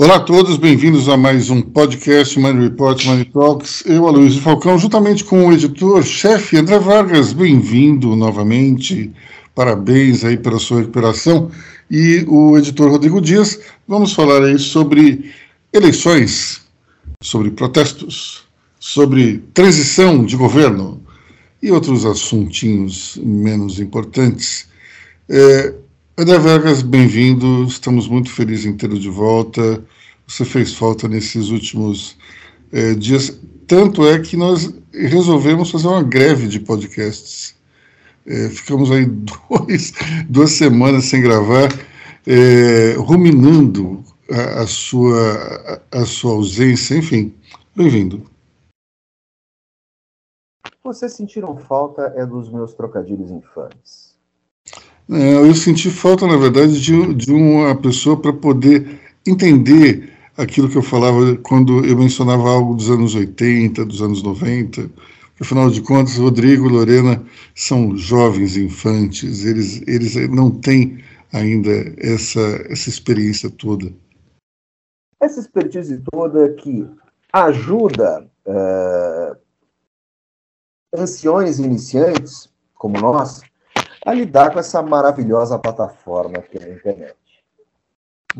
Olá a todos, bem-vindos a mais um podcast Money Report Money Talks. Eu, Aloysio Falcão, juntamente com o editor-chefe André Vargas, bem-vindo novamente. Parabéns aí pela sua recuperação. E o editor Rodrigo Dias, vamos falar aí sobre eleições, sobre protestos, sobre transição de governo e outros assuntinhos menos importantes. É, André Vargas, bem-vindo. Estamos muito felizes em tê-lo de volta. Você fez falta nesses últimos é, dias. Tanto é que nós resolvemos fazer uma greve de podcasts. É, ficamos aí dois, duas semanas sem gravar, é, ruminando a, a, sua, a, a sua ausência. Enfim, bem-vindo. Vocês sentiram falta é dos meus trocadilhos infames. É, eu senti falta, na verdade, de, de uma pessoa para poder entender aquilo que eu falava quando eu mencionava algo dos anos 80, dos anos 90. Afinal de contas, Rodrigo e Lorena são jovens infantes, eles, eles não têm ainda essa, essa experiência toda. Essa expertise toda que ajuda uh, anciões iniciantes, como nós, a lidar com essa maravilhosa plataforma que é a internet.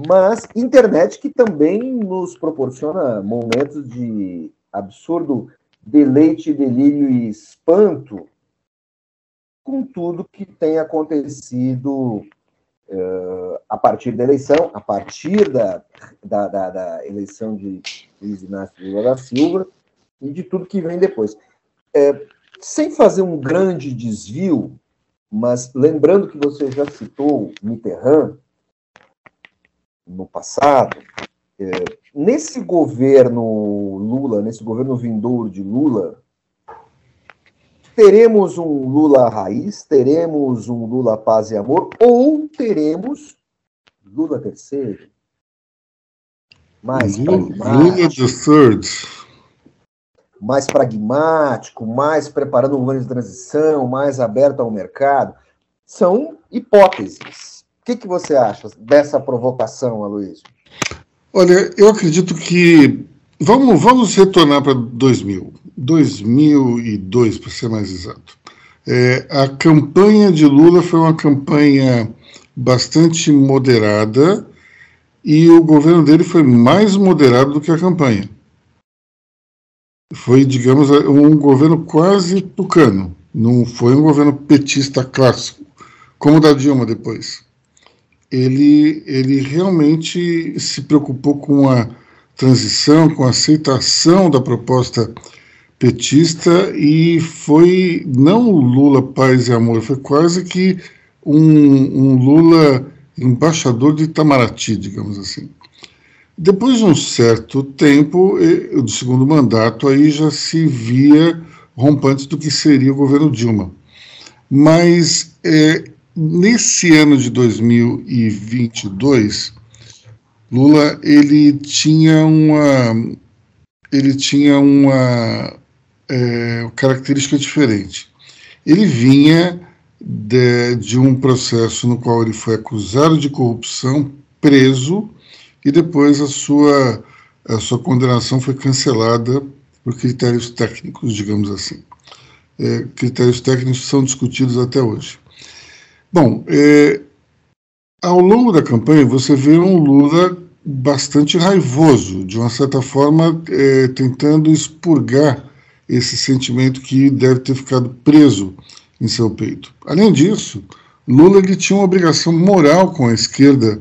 Mas internet que também nos proporciona momentos de absurdo deleite, delírio e espanto com tudo que tem acontecido uh, a partir da eleição, a partir da, da, da, da eleição de Luiz Inácio Lula da Silva e de tudo que vem depois. É, sem fazer um grande desvio mas lembrando que você já citou Mitterrand no passado, é, nesse governo Lula, nesse governo vindouro de Lula, teremos um Lula raiz, teremos um Lula paz e amor, ou teremos Lula terceiro? Mais Lula the third mais pragmático, mais preparando um governo de transição, mais aberto ao mercado, são hipóteses. O que, que você acha dessa provocação, Aloysio? Olha, eu acredito que. Vamos, vamos retornar para 2000, 2002, para ser mais exato. É, a campanha de Lula foi uma campanha bastante moderada e o governo dele foi mais moderado do que a campanha foi, digamos, um governo quase tucano. Não foi um governo petista clássico, como o da Dilma depois. Ele, ele realmente se preocupou com a transição, com a aceitação da proposta petista e foi não o Lula paz e amor, foi quase que um, um Lula embaixador de Itamaraty, digamos assim. Depois de um certo tempo, do segundo mandato, aí já se via rompantes do que seria o governo Dilma. Mas é, nesse ano de 2022, Lula ele tinha uma ele tinha uma é, característica diferente. Ele vinha de, de um processo no qual ele foi acusado de corrupção, preso e depois a sua, a sua condenação foi cancelada por critérios técnicos, digamos assim. É, critérios técnicos são discutidos até hoje. Bom, é, ao longo da campanha você vê um Lula bastante raivoso, de uma certa forma é, tentando expurgar esse sentimento que deve ter ficado preso em seu peito. Além disso, Lula ele tinha uma obrigação moral com a esquerda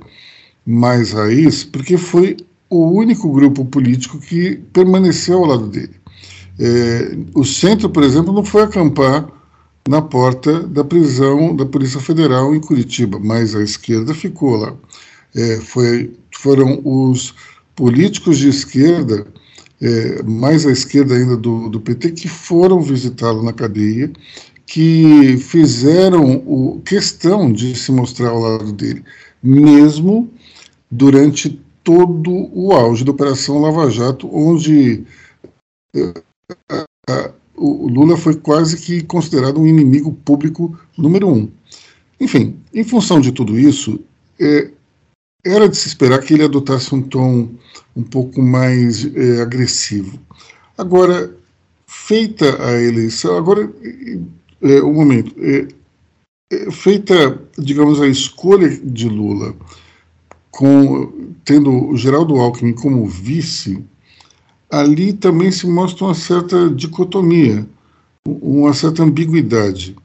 mais raiz, porque foi o único grupo político que permaneceu ao lado dele. É, o centro, por exemplo, não foi acampar na porta da prisão da Polícia Federal em Curitiba, mas a esquerda ficou lá. É, foi, foram os políticos de esquerda, é, mais à esquerda ainda do, do PT, que foram visitá-lo na cadeia, que fizeram o, questão de se mostrar ao lado dele, mesmo durante todo o auge da Operação Lava Jato, onde uh, o Lula foi quase que considerado um inimigo público número um. Enfim, em função de tudo isso, é, era de se esperar que ele adotasse um tom um pouco mais é, agressivo. Agora, feita a eleição, agora, é, um momento, feita, digamos, a escolha de Lula, com, tendo o Geraldo Alckmin como vice, ali também se mostra uma certa dicotomia, uma certa ambiguidade.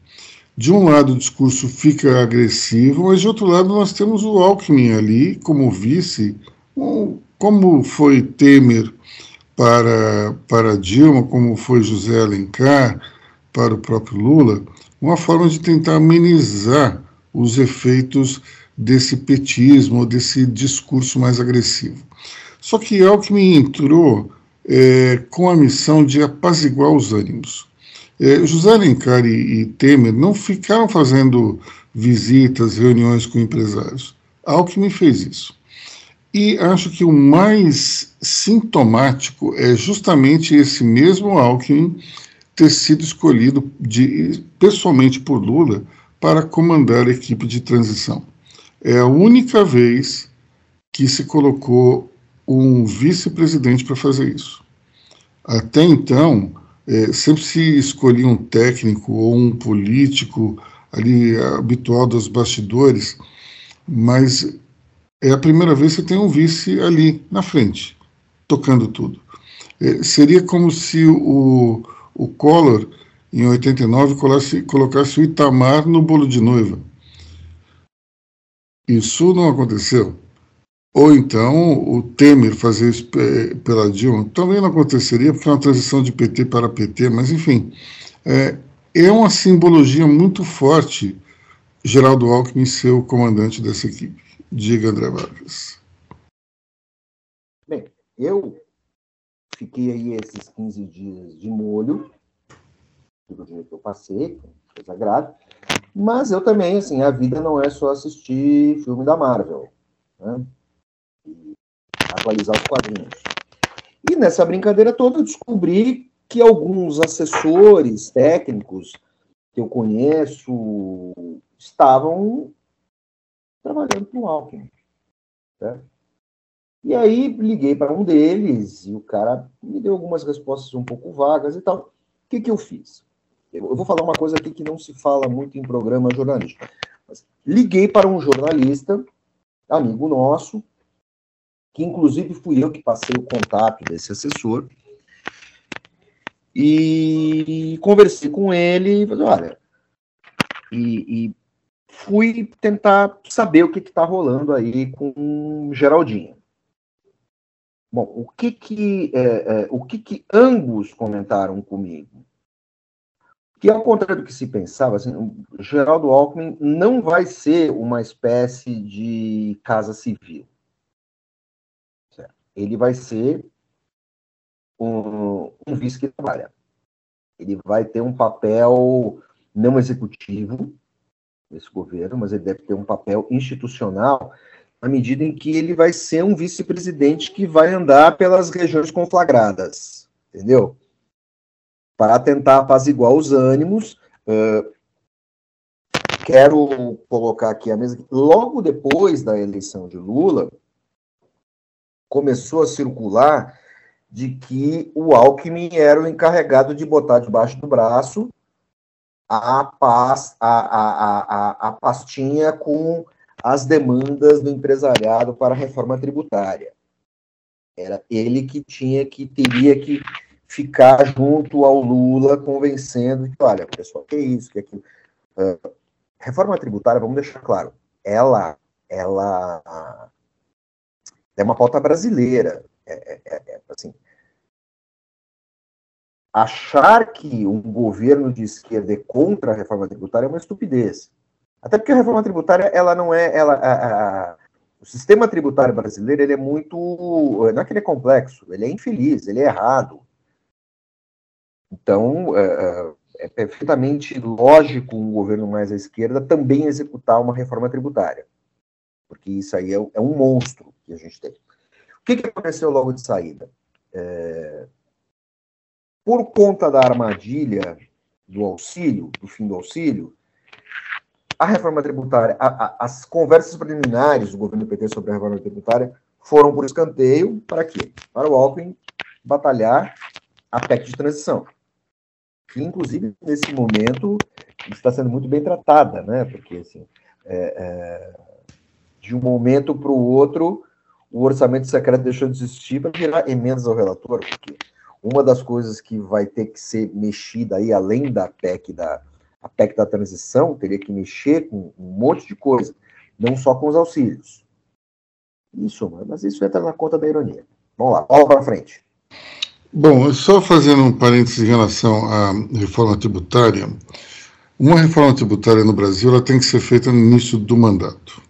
De um lado, o discurso fica agressivo, mas de outro lado, nós temos o Alckmin ali como vice, como foi Temer para, para Dilma, como foi José Alencar para o próprio Lula, uma forma de tentar amenizar os efeitos desse petismo, desse discurso mais agressivo. Só que Alckmin entrou é, com a missão de apaziguar os ânimos. É, José Alencar e, e Temer não ficaram fazendo visitas, reuniões com empresários. Alckmin fez isso. E acho que o mais sintomático é justamente esse mesmo Alckmin ter sido escolhido de, pessoalmente por Lula para comandar a equipe de transição. É a única vez que se colocou um vice-presidente para fazer isso. Até então, é, sempre se escolhia um técnico ou um político ali habitual dos bastidores, mas é a primeira vez que tem um vice ali na frente, tocando tudo. É, seria como se o, o Collor, em 89, colocasse, colocasse o Itamar no bolo de noiva. Isso não aconteceu. Ou então o Temer fazer isso pela Dilma também não aconteceria, porque é uma transição de PT para PT, mas enfim, é, é uma simbologia muito forte Geraldo Alckmin ser o comandante dessa equipe. Diga, André Vargas. Bem, eu fiquei aí esses 15 dias de molho, do dia que eu passei, coisa grave, mas eu também, assim, a vida não é só assistir filme da Marvel, né? atualizar os quadrinhos. E nessa brincadeira toda eu descobri que alguns assessores técnicos que eu conheço estavam trabalhando com o Alckmin. Certo? E aí liguei para um deles e o cara me deu algumas respostas um pouco vagas e tal. O que, que eu fiz? Eu vou falar uma coisa aqui que não se fala muito em programa jornalístico. Liguei para um jornalista, amigo nosso, que inclusive fui eu que passei o contato desse assessor, e conversei com ele, falei, olha, e, e, fui tentar saber o que está rolando aí com Geraldinho. Bom, o que que, é, é, o que que ambos comentaram comigo? Que ao contrário do que se pensava, assim, Geraldo Alckmin não vai ser uma espécie de casa civil ele vai ser um, um vice que trabalha. Ele vai ter um papel não executivo nesse governo, mas ele deve ter um papel institucional na medida em que ele vai ser um vice-presidente que vai andar pelas regiões conflagradas, entendeu? Para tentar apaziguar os ânimos. Uh, quero colocar aqui a mesa. Logo depois da eleição de Lula, começou a circular de que o Alckmin era o encarregado de botar debaixo do braço a, a, a, a, a pastinha com as demandas do empresariado para a reforma tributária. Era ele que tinha que teria que ficar junto ao Lula convencendo que, olha, pessoal, que isso, que aquilo. Uh, reforma tributária, vamos deixar claro, ela, ela é uma pauta brasileira. É, é, é, é, assim, achar que um governo de esquerda é contra a reforma tributária é uma estupidez. Até porque a reforma tributária, ela não é, ela, a, a, o sistema tributário brasileiro, ele é muito, não é que ele é complexo, ele é infeliz, ele é errado. Então, é, é, é perfeitamente lógico um governo mais à esquerda também executar uma reforma tributária, porque isso aí é, é um monstro que a gente tem. O que, que aconteceu logo de saída? É, por conta da armadilha do auxílio, do fim do auxílio, a reforma tributária, a, a, as conversas preliminares do governo PT sobre a reforma tributária foram por escanteio para quê? Para o Alckmin batalhar a PEC de transição, que inclusive nesse momento está sendo muito bem tratada, né? Porque assim, é, é, de um momento para o outro, o orçamento secreto deixou de existir para virar emendas ao relator, porque uma das coisas que vai ter que ser mexida aí, além da PEC da, a PEC da transição, teria que mexer com um monte de coisa, não só com os auxílios. Isso, mas isso entra na conta da ironia. Vamos lá, bola para frente. Bom, só fazendo um parênteses em relação à reforma tributária, uma reforma tributária no Brasil ela tem que ser feita no início do mandato.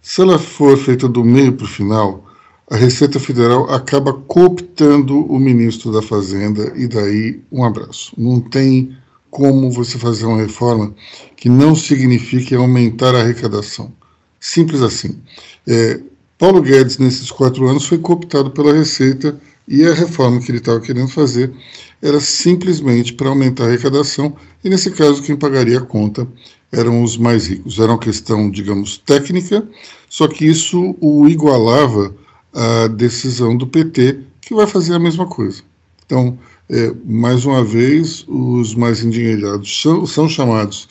Se ela for feita do meio para o final, a Receita Federal acaba cooptando o ministro da Fazenda e daí um abraço. Não tem como você fazer uma reforma que não signifique aumentar a arrecadação. Simples assim. É, Paulo Guedes, nesses quatro anos, foi cooptado pela Receita e a reforma que ele estava querendo fazer era simplesmente para aumentar a arrecadação, e nesse caso, quem pagaria a conta eram os mais ricos. Era uma questão, digamos, técnica, só que isso o igualava à decisão do PT, que vai fazer a mesma coisa. Então, é, mais uma vez, os mais endinheirados são, são chamados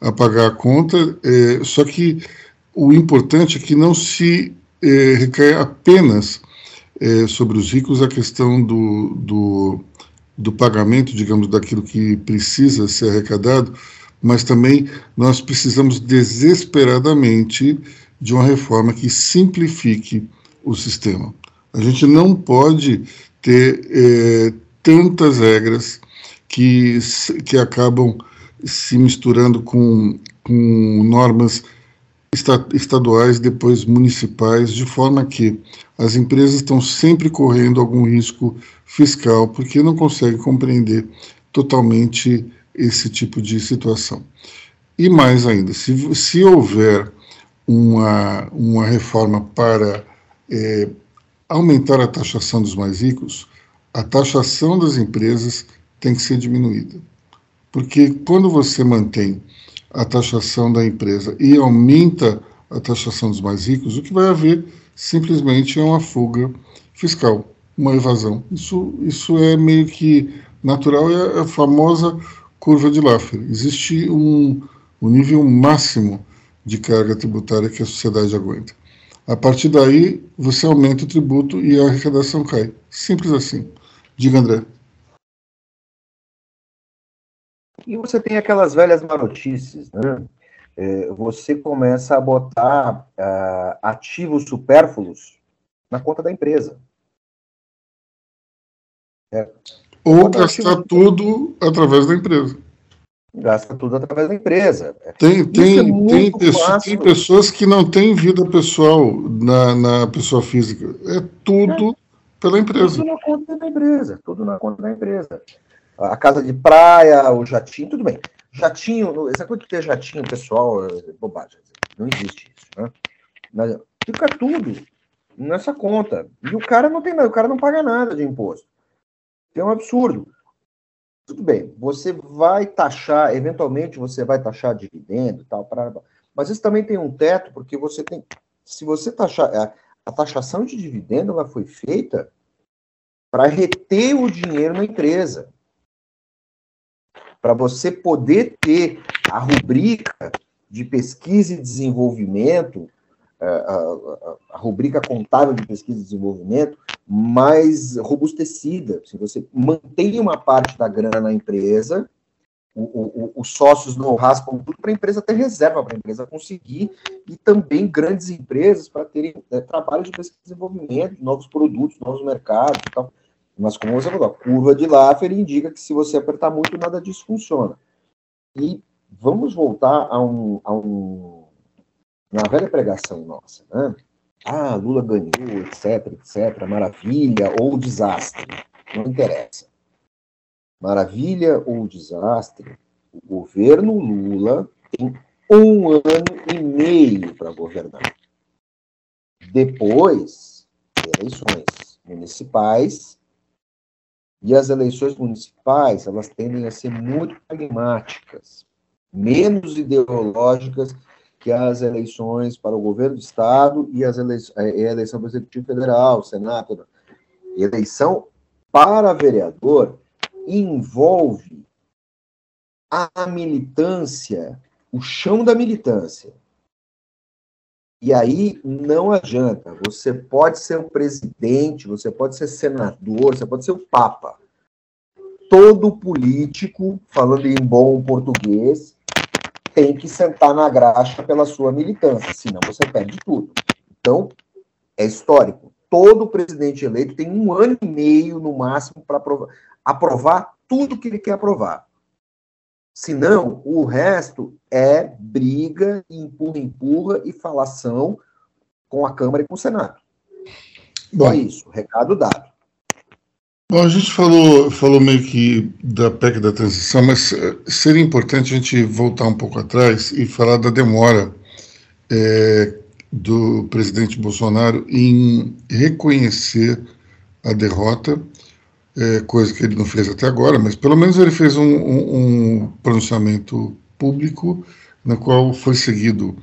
a pagar a conta, é, só que o importante é que não se é, apenas é, sobre os ricos a questão do, do, do pagamento, digamos, daquilo que precisa ser arrecadado, mas também nós precisamos desesperadamente de uma reforma que simplifique o sistema. A gente não pode ter é, tantas regras que, que acabam se misturando com, com normas estaduais, depois municipais, de forma que as empresas estão sempre correndo algum risco fiscal, porque não conseguem compreender totalmente esse tipo de situação. E mais ainda, se, se houver uma, uma reforma para é, aumentar a taxação dos mais ricos, a taxação das empresas tem que ser diminuída. Porque quando você mantém a taxação da empresa e aumenta a taxação dos mais ricos, o que vai haver simplesmente é uma fuga fiscal, uma evasão. Isso, isso é meio que natural, é a famosa curva de Laffer. Existe um, um nível máximo de carga tributária que a sociedade aguenta. A partir daí, você aumenta o tributo e a arrecadação cai. Simples assim. Diga, André. E você tem aquelas velhas marotices, né? É, você começa a botar uh, ativos supérfluos na conta da empresa. É. Ou gastar tudo através da empresa. Gasta tudo através da empresa. Tem, tem, é tem, pessoas, tem, pessoas que não têm vida pessoal na, na pessoa física. É tudo é. pela empresa. Tudo na conta da empresa. Tudo na conta da empresa a casa de praia, o jatinho, tudo bem. Jatinho, essa coisa de ter jatinho pessoal é bobagem. Não existe isso, né? Mas fica tudo nessa conta. E o cara não tem nada, o cara não paga nada de imposto. É um absurdo. Tudo bem, você vai taxar, eventualmente você vai taxar dividendo e tal, pra, mas isso também tem um teto, porque você tem. Se você taxar. A, a taxação de dividendo ela foi feita para reter o dinheiro na empresa para você poder ter a rubrica de pesquisa e desenvolvimento, a, a, rubrica contábil de pesquisa e desenvolvimento mais robustecida. Se você mantém uma parte da grana na empresa, os sócios não raspam tudo para a empresa ter reserva, para a empresa conseguir, e também grandes empresas para terem é, trabalho de pesquisa e desenvolvimento, novos produtos, novos mercados e tal. Mas como você falou, a curva de Laffer indica que se você apertar muito, nada disso funciona. E vamos voltar a um, a um uma velha pregação nossa, né? Ah, Lula ganhou, etc, etc, maravilha ou desastre. Não interessa. Maravilha ou desastre, o governo Lula tem um ano e meio para governar. Depois, eleições municipais, e as eleições municipais, elas tendem a ser muito pragmáticas. menos ideológicas que as eleições para o governo do Estado e, as eleições, e a eleição para o Executivo Federal, Senado. Eleição para vereador envolve a militância, o chão da militância. E aí não adianta. Você pode ser o presidente, você pode ser senador, você pode ser o papa. Todo político, falando em bom português, tem que sentar na graxa pela sua militância, senão você perde tudo. Então, é histórico. Todo presidente eleito tem um ano e meio, no máximo, para aprovar, aprovar tudo que ele quer aprovar. Senão, o resto é briga, empurra, empurra e falação com a Câmara e com o Senado. Bom, é isso, recado dado. Bom, a gente falou, falou meio que da PEC da transição, mas eh, seria importante a gente voltar um pouco atrás e falar da demora é, do presidente Bolsonaro em reconhecer a derrota é, coisa que ele não fez até agora, mas pelo menos ele fez um, um, um pronunciamento público, na qual foi seguido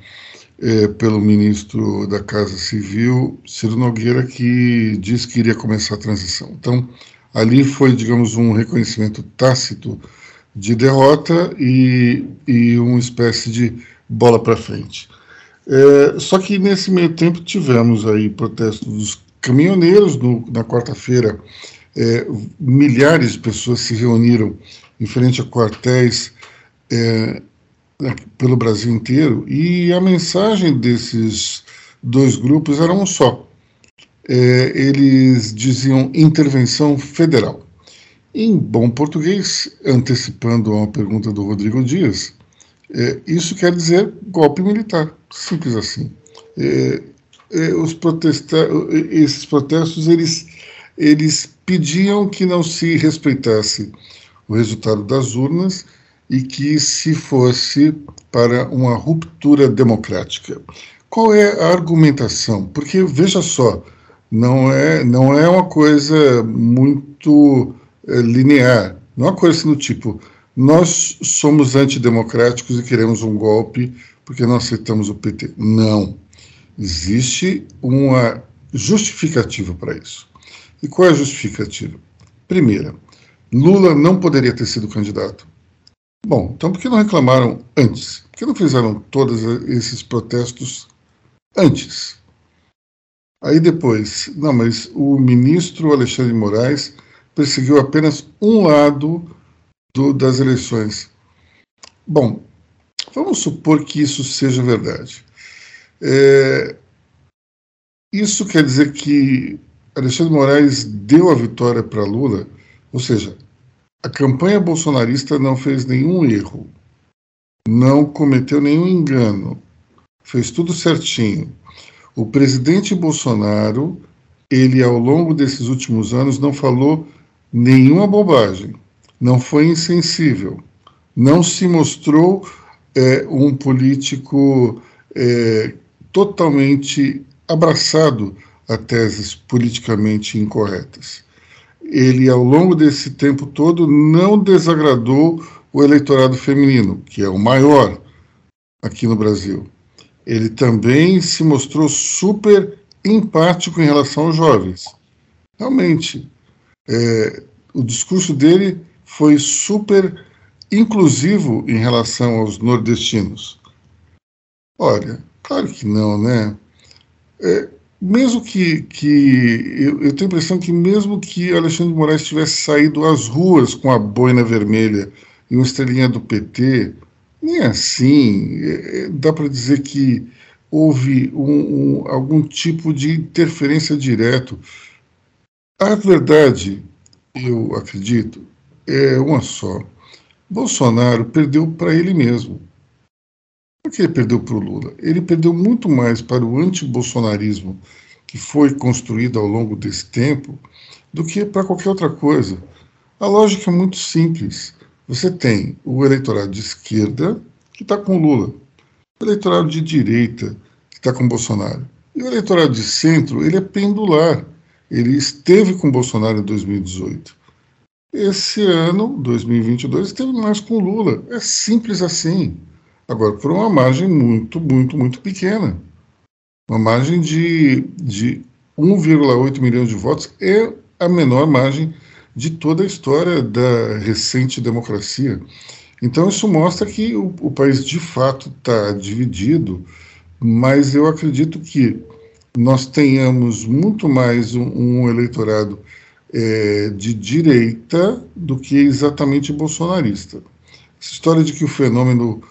é, pelo ministro da Casa Civil, Ciro Nogueira, que disse que iria começar a transição. Então, ali foi, digamos, um reconhecimento tácito de derrota e, e uma espécie de bola para frente. É, só que nesse meio tempo tivemos aí protestos dos caminhoneiros no, na quarta-feira é, milhares de pessoas se reuniram em frente a quartéis é, pelo Brasil inteiro e a mensagem desses dois grupos era um só. É, eles diziam intervenção federal. Em bom português, antecipando a pergunta do Rodrigo Dias, é, isso quer dizer golpe militar, simples assim. É, é, os protesta esses protestos eles eles pediam que não se respeitasse o resultado das urnas e que se fosse para uma ruptura democrática. Qual é a argumentação? Porque veja só, não é não é uma coisa muito é, linear, não é uma coisa assim do tipo nós somos antidemocráticos e queremos um golpe porque não aceitamos o PT. Não. Existe uma justificativa para isso. E qual é a justificativa? Primeira, Lula não poderia ter sido candidato. Bom, então por que não reclamaram antes? Por que não fizeram todos esses protestos antes? Aí depois, não, mas o ministro Alexandre de Moraes perseguiu apenas um lado do, das eleições. Bom, vamos supor que isso seja verdade. É, isso quer dizer que Alexandre Moraes deu a vitória para Lula, ou seja, a campanha bolsonarista não fez nenhum erro, não cometeu nenhum engano, fez tudo certinho. O presidente Bolsonaro, ele ao longo desses últimos anos não falou nenhuma bobagem, não foi insensível, não se mostrou é, um político é, totalmente abraçado a teses politicamente incorretas. Ele, ao longo desse tempo todo, não desagradou o eleitorado feminino, que é o maior aqui no Brasil. Ele também se mostrou super empático em relação aos jovens. Realmente, é, o discurso dele foi super inclusivo em relação aos nordestinos. Olha, claro que não, né? É, mesmo que, que eu, eu, tenho a impressão que mesmo que Alexandre de Moraes tivesse saído às ruas com a boina vermelha e uma estrelinha do PT, nem assim é, é dá para dizer que houve um, um, algum tipo de interferência direto. A verdade, eu acredito, é uma só. Bolsonaro perdeu para ele mesmo. Por que ele perdeu para o Lula? Ele perdeu muito mais para o antibolsonarismo que foi construído ao longo desse tempo do que para qualquer outra coisa. A lógica é muito simples. Você tem o eleitorado de esquerda que está com Lula, o eleitorado de direita que está com Bolsonaro. E o eleitorado de centro, ele é pendular. Ele esteve com Bolsonaro em 2018. Esse ano, 2022, esteve mais com Lula. É simples assim. Agora, por uma margem muito, muito, muito pequena. Uma margem de, de 1,8 milhão de votos é a menor margem de toda a história da recente democracia. Então, isso mostra que o, o país de fato está dividido, mas eu acredito que nós tenhamos muito mais um, um eleitorado é, de direita do que exatamente bolsonarista. Essa história de que o fenômeno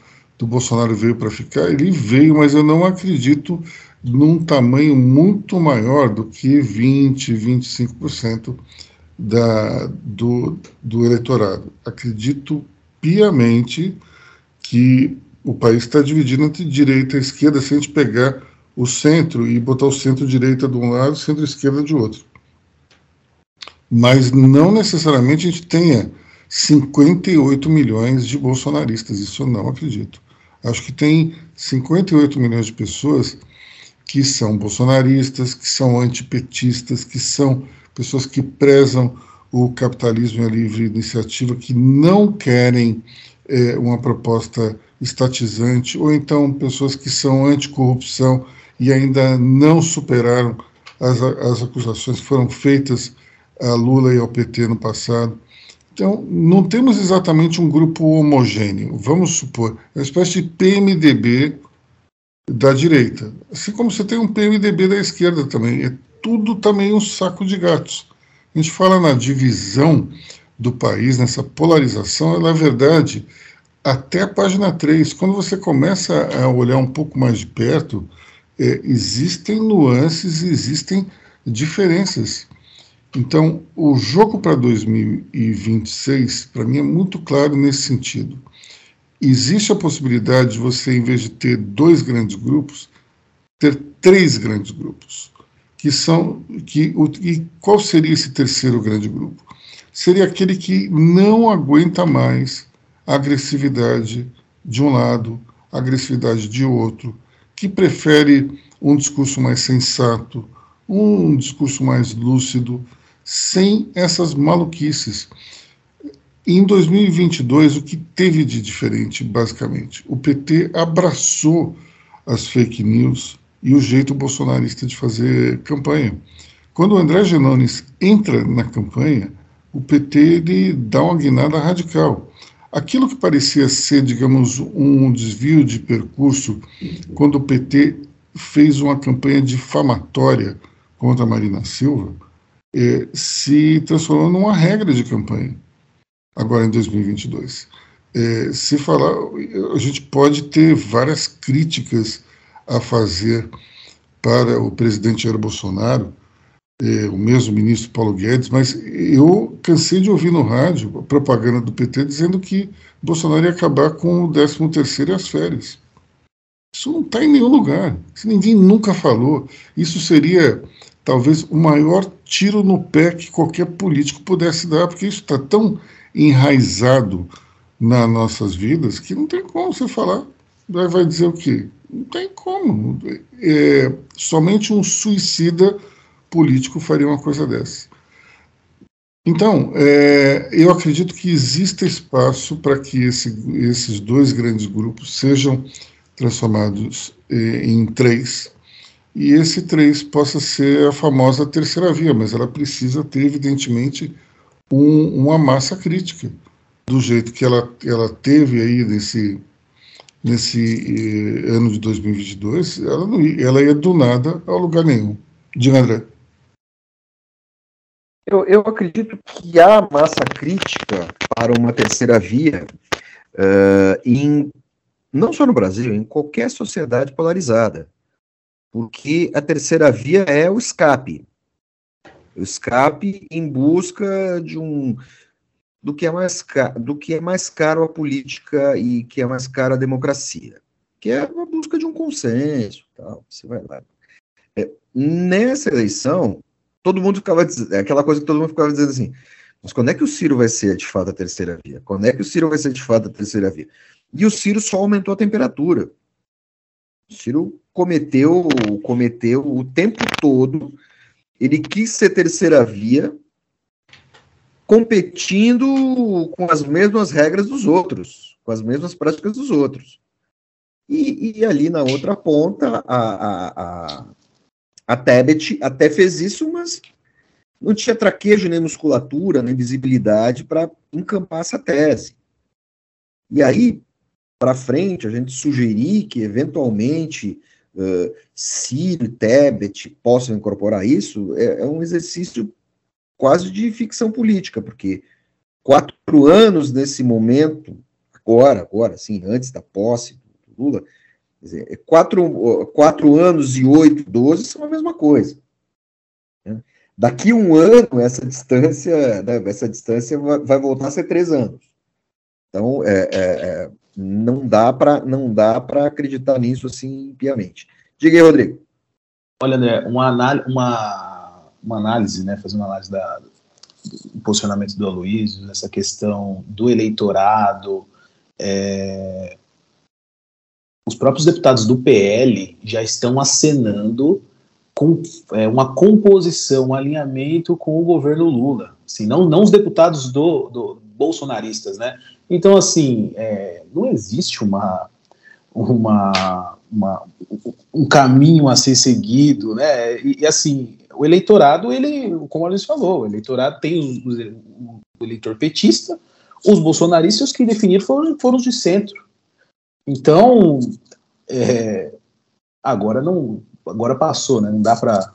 do Bolsonaro veio para ficar, ele veio, mas eu não acredito num tamanho muito maior do que 20, 25% da, do, do eleitorado. Acredito piamente que o país está dividido entre direita e esquerda, se a gente pegar o centro e botar o centro-direita de um lado e centro-esquerda de outro. Mas não necessariamente a gente tenha 58 milhões de bolsonaristas, isso eu não acredito. Acho que tem 58 milhões de pessoas que são bolsonaristas, que são antipetistas, que são pessoas que prezam o capitalismo e a livre iniciativa, que não querem é, uma proposta estatizante, ou então pessoas que são anticorrupção e ainda não superaram as, as acusações que foram feitas a Lula e ao PT no passado. Então, não temos exatamente um grupo homogêneo. Vamos supor, é uma espécie de PMDB da direita. Assim como você tem um PMDB da esquerda também. É tudo também um saco de gatos. A gente fala na divisão do país, nessa polarização, na verdade, até a página 3, quando você começa a olhar um pouco mais de perto, é, existem nuances, existem diferenças. Então, o jogo para 2026, para mim, é muito claro nesse sentido. Existe a possibilidade de você, em vez de ter dois grandes grupos, ter três grandes grupos. Que são. Que, o, e qual seria esse terceiro grande grupo? Seria aquele que não aguenta mais a agressividade de um lado, a agressividade de outro, que prefere um discurso mais sensato, um discurso mais lúcido, sem essas maluquices. Em 2022, o que teve de diferente, basicamente? O PT abraçou as fake news e o jeito bolsonarista de fazer campanha. Quando o André Genones entra na campanha, o PT ele dá uma guinada radical. Aquilo que parecia ser, digamos, um desvio de percurso, quando o PT fez uma campanha difamatória contra Marina Silva, é, se transformou numa regra de campanha, agora em 2022. É, se falar, a gente pode ter várias críticas a fazer para o presidente Jair Bolsonaro, é, o mesmo ministro Paulo Guedes, mas eu cansei de ouvir no rádio a propaganda do PT dizendo que Bolsonaro ia acabar com o 13 terceiro e as férias. Isso não está em nenhum lugar. Isso ninguém nunca falou. Isso seria talvez o maior tiro no pé que qualquer político pudesse dar, porque isso está tão enraizado nas nossas vidas que não tem como você falar. Vai dizer o quê? Não tem como. É, somente um suicida político faria uma coisa dessa. Então, é, eu acredito que existe espaço para que esse, esses dois grandes grupos sejam transformados é, em três, e esse três possa ser a famosa terceira via, mas ela precisa ter, evidentemente, um, uma massa crítica, do jeito que ela, ela teve aí nesse, nesse eh, ano de 2022, ela, não ia, ela ia do nada ao lugar nenhum. Diga, André. Eu, eu acredito que há massa crítica para uma terceira via uh, em, não só no Brasil, em qualquer sociedade polarizada porque a terceira via é o escape. O escape em busca de um do que é mais caro, do que é mais caro a política e que é mais caro a democracia, que é a busca de um consenso, tal. Você vai lá. É, nessa eleição, todo mundo ficava dizendo, é aquela coisa que todo mundo ficava dizendo assim, mas quando é que o Ciro vai ser de fato a terceira via? Quando é que o Ciro vai ser de fato a terceira via? E o Ciro só aumentou a temperatura. Ciro cometeu, cometeu o tempo todo, ele quis ser terceira via, competindo com as mesmas regras dos outros, com as mesmas práticas dos outros. E, e ali na outra ponta, a, a, a, a Tebet até fez isso, mas não tinha traquejo, nem musculatura, nem visibilidade para encampar essa tese. E aí, para frente, a gente sugerir que, eventualmente, Ciro e Tebet possam incorporar isso, é, é um exercício quase de ficção política, porque quatro anos nesse momento, agora, agora, sim, antes da posse do Lula, dizer, é quatro, quatro anos e oito, doze são a mesma coisa. Né? Daqui um ano, essa distância, né, essa distância vai voltar a ser três anos. Então, é, é, é não dá para não dá para acreditar nisso assim piamente. Diga aí, Rodrigo. Olha, André, uma, uma uma análise, né, fazendo uma análise da, do posicionamento do Aloysio, essa questão do eleitorado, é, os próprios deputados do PL já estão acenando com é, uma composição, um alinhamento com o governo Lula, assim, não, não os deputados do, do bolsonaristas, né? Então, assim, é, não existe uma, uma, uma, um caminho a ser seguido, né? E, e assim, o eleitorado, ele, como a Alice falou, o eleitorado tem os, os, o eleitor petista, os bolsonaristas que definiram foram, foram os de centro. Então, é, agora não, agora passou, né? Não dá para,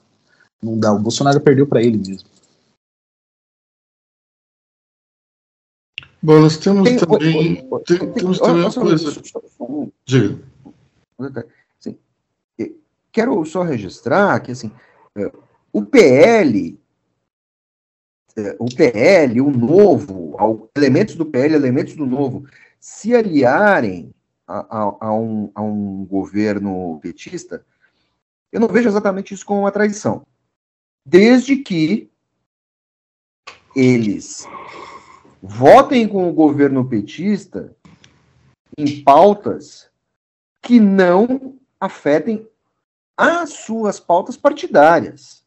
não dá. O Bolsonaro perdeu para ele mesmo. Bom, nós temos tem, também, tem, tem, temos também uma coisa. Diga. Sim, quero só registrar que assim é, o PL, é, o PL, o novo, elementos do PL, elementos do novo, se aliarem a, a, a, um, a um governo petista, eu não vejo exatamente isso como uma traição. Desde que eles votem com o governo petista em pautas que não afetem as suas pautas partidárias.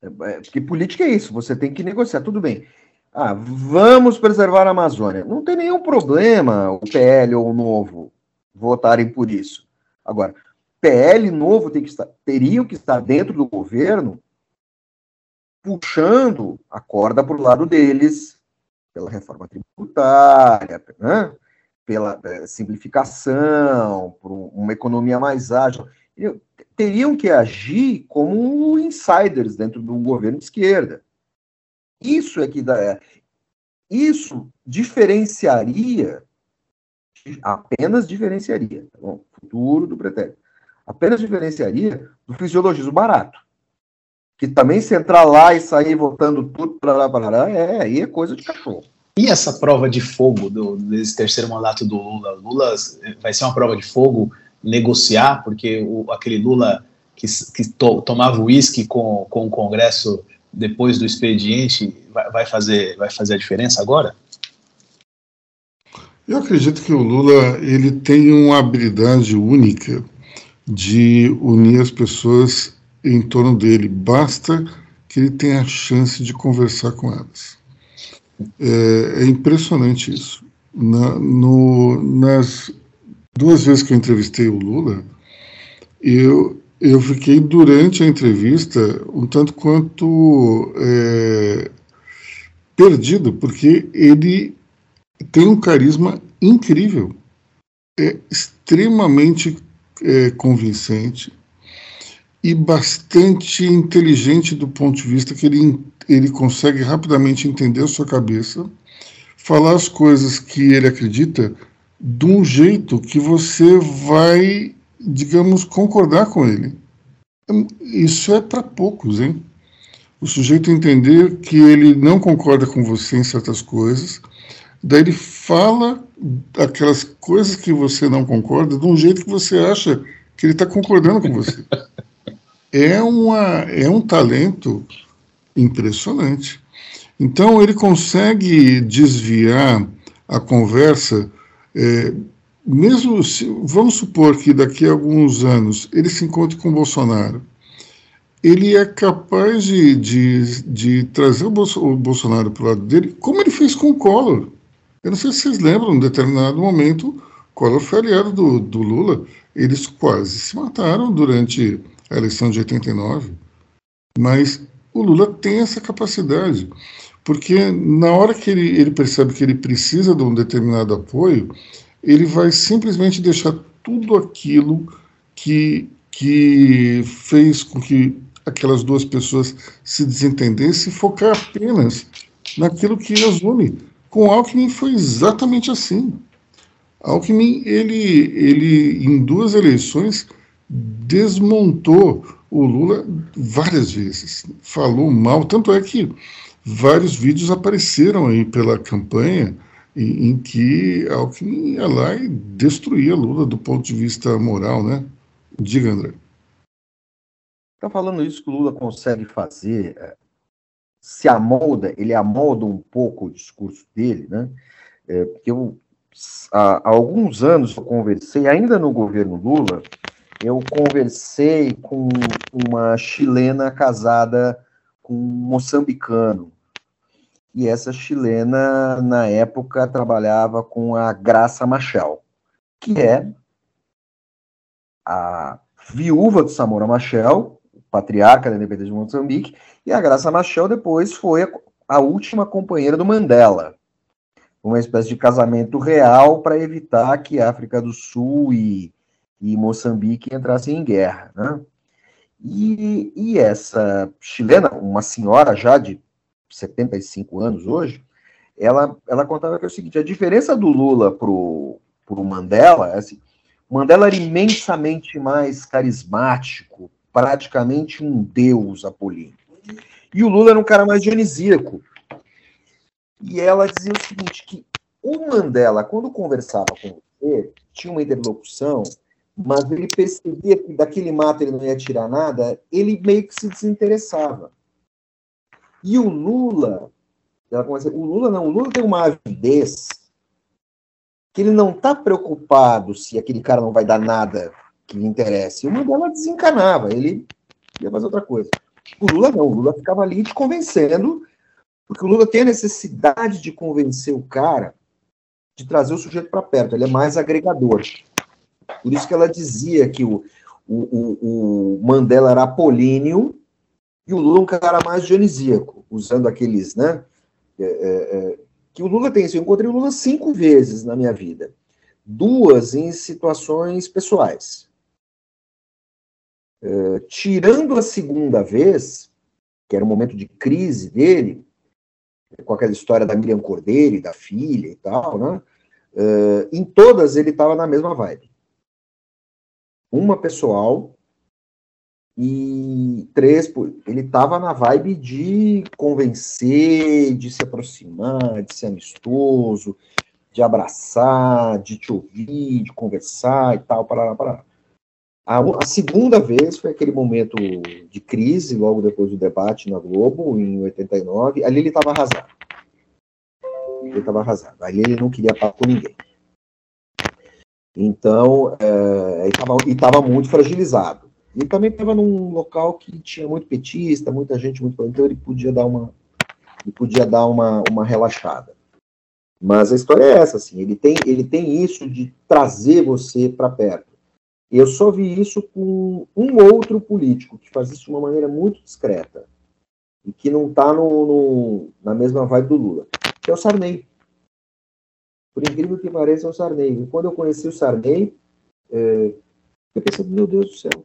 É, é, porque política é isso, você tem que negociar, tudo bem. Ah, vamos preservar a Amazônia. Não tem nenhum problema o PL ou o Novo votarem por isso. Agora, PL Novo tem que estar, teriam que estar dentro do governo puxando a corda para o lado deles, pela reforma tributária, né? pela é, simplificação, por uma economia mais ágil teriam que agir como insiders dentro de um governo de esquerda. Isso é que dá. Isso diferenciaria, apenas diferenciaria, tá bom? Futuro do pretérito. Apenas diferenciaria do fisiologismo barato. Que também se entrar lá e sair voltando tudo para lá, para lá, é, aí é coisa de cachorro. E essa prova de fogo do, desse terceiro mandato do Lula? Lula vai ser uma prova de fogo negociar, porque o, aquele Lula que, que to, tomava uísque com, com o Congresso depois do expediente vai, vai, fazer, vai fazer a diferença agora? Eu acredito que o Lula ele tem uma habilidade única de unir as pessoas em torno dele. Basta que ele tenha a chance de conversar com elas. É, é impressionante isso. Na, no, nas duas vezes que eu entrevistei o Lula, eu, eu fiquei durante a entrevista um tanto quanto é, perdido, porque ele tem um carisma incrível, é extremamente é, convincente e bastante inteligente do ponto de vista que ele, ele consegue rapidamente entender a sua cabeça, falar as coisas que ele acredita de um jeito que você vai, digamos, concordar com ele. Isso é para poucos, hein? O sujeito entender que ele não concorda com você em certas coisas, daí ele fala aquelas coisas que você não concorda de um jeito que você acha que ele está concordando com você. É, uma, é um talento impressionante. Então ele consegue desviar a conversa é, mesmo se, vamos supor que daqui a alguns anos ele se encontre com Bolsonaro ele é capaz de, de, de trazer o, Bolso, o Bolsonaro para o lado dele, como ele fez com o Collor. Eu não sei se vocês lembram, em determinado momento, Collor foi aliado do, do Lula. Eles quase se mataram durante a eleição de 89. Mas o Lula tem essa capacidade. Porque na hora que ele, ele percebe que ele precisa de um determinado apoio, ele vai simplesmente deixar tudo aquilo que, que fez com que aquelas duas pessoas se desentendessem e focar apenas naquilo que as une. Com Alckmin foi exatamente assim. Alckmin, ele, ele em duas eleições, desmontou o Lula várias vezes. Falou mal, tanto é que vários vídeos apareceram aí pela campanha em, em que Alckmin ia lá e destruía Lula do ponto de vista moral, né? Diga, André. Está falando isso que o Lula consegue fazer, é, se amolda, ele amolda um pouco o discurso dele, né? É, porque eu, há, há alguns anos eu conversei, ainda no governo Lula, eu conversei com uma chilena casada com um moçambicano. E essa chilena, na época, trabalhava com a Graça Machel, que é a viúva do Samora Machel, patriarca da independência de Moçambique, e a Graça Machel depois foi a, última companheira do Mandela. Uma espécie de casamento real para evitar que a África do Sul e, e Moçambique entrassem em guerra. Né? E, e essa chilena, uma senhora já de 75 anos hoje, ela, ela contava que é o seguinte: a diferença do Lula para o Mandela é assim, Mandela era imensamente mais carismático, praticamente um deus apolíneo. E o Lula era um cara mais dionisíaco. E ela dizia o seguinte, que o Mandela, quando conversava com você, tinha uma interlocução, mas ele percebia que daquele mato ele não ia tirar nada, ele meio que se desinteressava. E o Lula, ela começa, o Lula não, o Lula tem uma avidez que ele não está preocupado se aquele cara não vai dar nada que lhe interesse. O Mandela desencanava, ele ia fazer outra coisa. O Lula não, o Lula ficava ali te convencendo, porque o Lula tem a necessidade de convencer o cara de trazer o sujeito para perto, ele é mais agregador. Por isso que ela dizia que o, o, o, o Mandela era apolíneo e o Lula um cara mais dionisíaco, usando aqueles, né? É, é, é que o Lula tem isso. Eu encontrei o Lula cinco vezes na minha vida. Duas em situações pessoais. Eh, tirando a segunda vez, que era um momento de crise dele, com aquela história da Miriam Cordeiro e da filha e tal, né? Uh, em todas ele estava na mesma vibe. Uma pessoal e três, ele estava na vibe de convencer, de se aproximar, de ser amistoso, de abraçar, de te ouvir, de conversar e tal, para para a, a, segunda vez foi aquele momento de crise, logo depois do debate na Globo, em 89. Ali ele estava arrasado. Ele estava arrasado. Ali ele não queria papo com ninguém. Então, é, estava muito fragilizado. E também estava num local que tinha muito petista, muita gente muito. Então ele podia dar uma, ele podia dar uma, uma relaxada. Mas a história é essa, assim. Ele tem, ele tem isso de trazer você para perto. Eu só vi isso com um outro político que faz isso de uma maneira muito discreta e que não está no, no, na mesma vibe do Lula, que é o Sarney. Por incrível que pareça, é o Sarney. E quando eu conheci o Sarney, é, eu pensei, meu Deus do céu,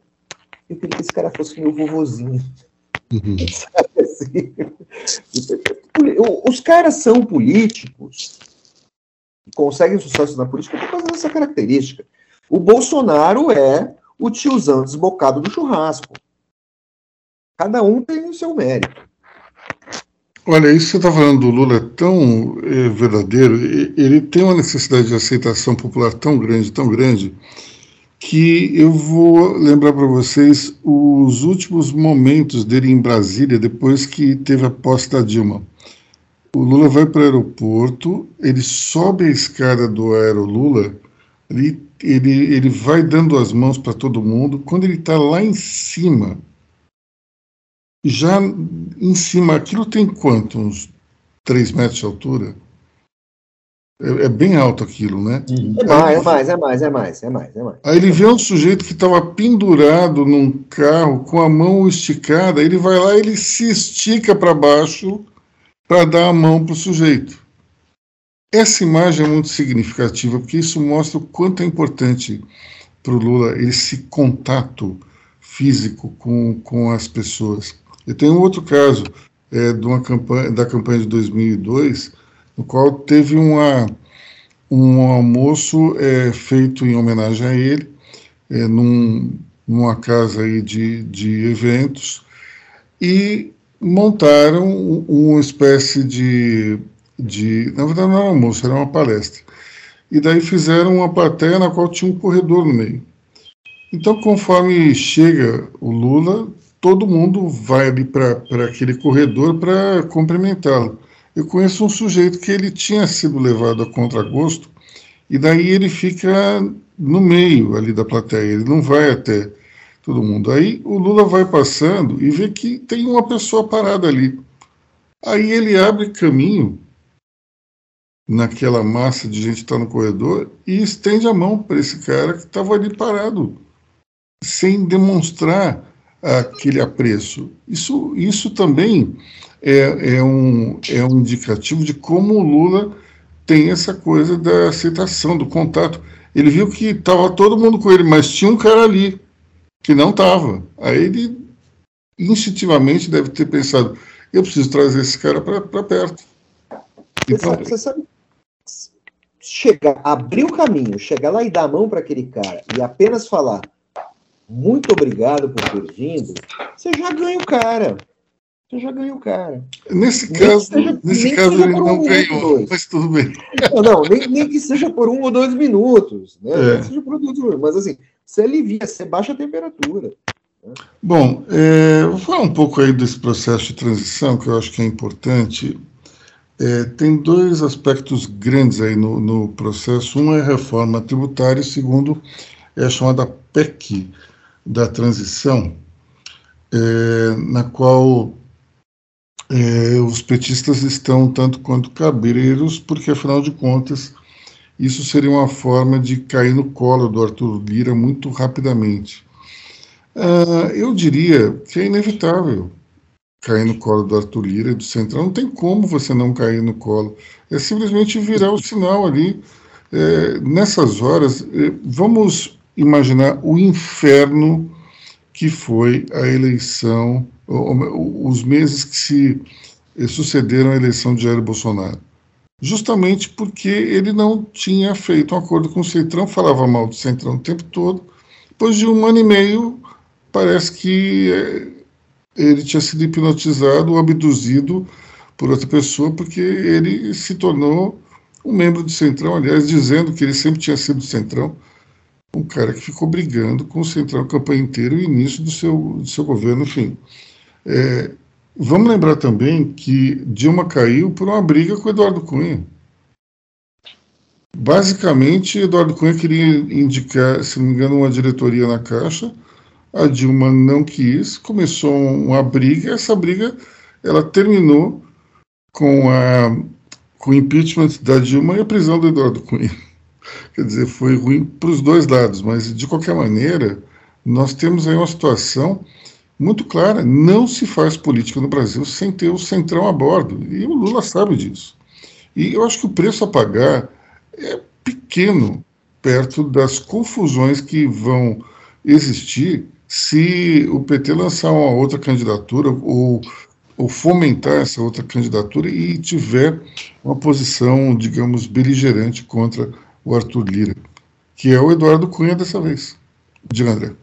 eu queria que esse cara fosse meu vovozinho. Uhum. Os caras são políticos, conseguem sucesso na política por causa dessa característica. O Bolsonaro é o tiozão desbocado do churrasco. Cada um tem o seu mérito. Olha, isso que você está falando do Lula é tão é, verdadeiro, ele tem uma necessidade de aceitação popular tão grande, tão grande, que eu vou lembrar para vocês os últimos momentos dele em Brasília, depois que teve a posse da Dilma. O Lula vai para o aeroporto, ele sobe a escada do Aerolula, ali ele, ele vai dando as mãos para todo mundo. Quando ele está lá em cima, já em cima, aquilo tem quanto? Uns 3 metros de altura? É, é, bem alto aquilo, né? É mais, é mais, é mais, é mais, é mais, é mais. Aí ele vê um sujeito que estava pendurado num carro com a mão esticada, ele vai lá, ele se estica para baixo para dar a mão para o sujeito. Essa imagem é muito significativa porque isso mostra o quanto é importante para o Lula esse contato físico com, com as pessoas. Eu tenho um outro caso é, de uma campanha, da campanha de 2002 no qual teve uma, um almoço é, feito em homenagem a ele, é, num, numa casa aí de, de eventos, e montaram uma espécie de, de. Na verdade, não era um almoço, era uma palestra. E daí fizeram uma plateia na qual tinha um corredor no meio. Então, conforme chega o Lula, todo mundo vai ali para aquele corredor para cumprimentá-lo. Eu conheço um sujeito que ele tinha sido levado a contragosto e daí ele fica no meio ali da plateia, ele não vai até todo mundo. Aí o Lula vai passando e vê que tem uma pessoa parada ali. Aí ele abre caminho naquela massa de gente que está no corredor e estende a mão para esse cara que estava ali parado, sem demonstrar aquele apreço. Isso, isso também é, é, um, é um indicativo de como o Lula tem essa coisa da aceitação, do contato. Ele viu que estava todo mundo com ele, mas tinha um cara ali que não estava. Aí ele instintivamente deve ter pensado: eu preciso trazer esse cara para perto. Você, então, sabe, você sabe, chegar, abrir o caminho, chegar lá e dar a mão para aquele cara e apenas falar muito obrigado por ter vindo, você já ganha o cara você já ganhou o cara. Nesse nem caso, seja, nesse caso ele não um ganhou, mas tudo bem. Não, não nem, nem, que seja por um ou dois minutos, né? É. Nem que seja por dois minutos, mas assim, você alivia, você baixa a temperatura. Né? Bom, é, vou falar um pouco aí desse processo de transição, que eu acho que é importante. É, tem dois aspectos grandes aí no, no processo. Um é a reforma tributária, e segundo é a chamada PEC da transição, é, na qual é, os petistas estão tanto quanto cabreiros, porque afinal de contas isso seria uma forma de cair no colo do Arthur Lira muito rapidamente. Uh, eu diria que é inevitável cair no colo do Arthur Lira e do Centrão. Não tem como você não cair no colo. É simplesmente virar o sinal ali. É, nessas horas, é, vamos imaginar o inferno que foi a eleição os meses que se eh, sucederam à eleição de Jair Bolsonaro. Justamente porque ele não tinha feito um acordo com o Centrão, falava mal do Centrão o tempo todo. Depois de um ano e meio, parece que eh, ele tinha sido hipnotizado abduzido por outra pessoa, porque ele se tornou um membro do Centrão, aliás, dizendo que ele sempre tinha sido do Centrão, um cara que ficou brigando com o Centrão a campanha inteira o início do seu, do seu governo, enfim. É, vamos lembrar também que Dilma caiu por uma briga com Eduardo Cunha. Basicamente, Eduardo Cunha queria indicar, se não me engano, uma diretoria na Caixa. A Dilma não quis, começou uma briga. Essa briga ela terminou com, a, com o impeachment da Dilma e a prisão do Eduardo Cunha. Quer dizer, foi ruim para os dois lados, mas de qualquer maneira, nós temos aí uma situação muito clara. Não se faz política no Brasil sem ter o centrão a bordo. E o Lula sabe disso. E eu acho que o preço a pagar é pequeno perto das confusões que vão existir se o PT lançar uma outra candidatura ou, ou fomentar essa outra candidatura e tiver uma posição, digamos, beligerante contra o Arthur Lira, que é o Eduardo Cunha dessa vez. Diga, André.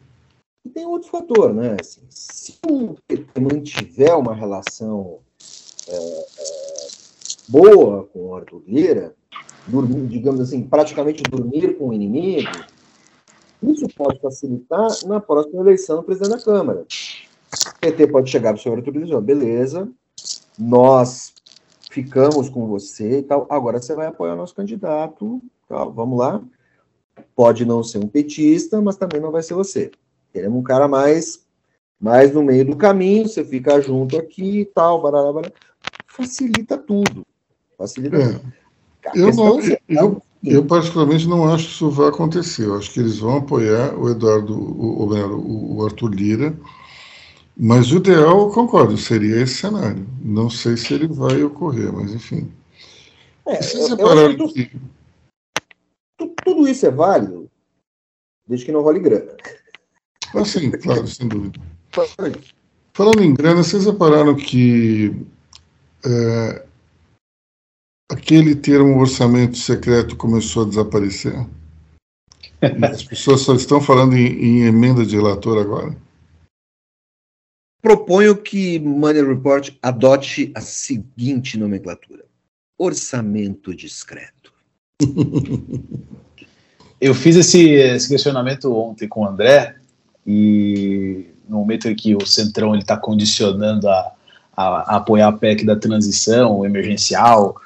E tem outro fator, né? Assim, se o PT mantiver uma relação é, é, boa com o Arthur Lira, dormir, digamos assim, praticamente dormir com o inimigo, isso pode facilitar na próxima eleição do presidente da Câmara. O PT pode chegar para o senhor Arthur Lira e dizer, beleza, nós ficamos com você e tal, agora você vai apoiar o nosso candidato, tal, vamos lá. Pode não ser um petista, mas também não vai ser você. Queremos um cara mais Mas no meio do caminho, você fica junto aqui e tal, barará, barará. facilita tudo. Facilita é. tudo. Eu, não, eu, eu, particularmente não acho que isso vai acontecer. Eu acho que eles vão apoiar o Eduardo, o, o, o Arthur Lira, mas o ideal, eu concordo, seria esse cenário. Não sei se ele vai ocorrer, mas enfim. É, Vocês separaram tudo, que... tudo isso é válido, desde que não role grana. Ah, sim, claro, sem dúvida. Falando em grana, vocês repararam que é, aquele termo orçamento secreto começou a desaparecer? as pessoas só estão falando em, em emenda de relator agora? Proponho que Money Report adote a seguinte nomenclatura: orçamento discreto. Eu fiz esse, esse, questionamento ontem com o André e no momento em que o Centrão está condicionando a, a, a, apoiar a PEC da transição emergencial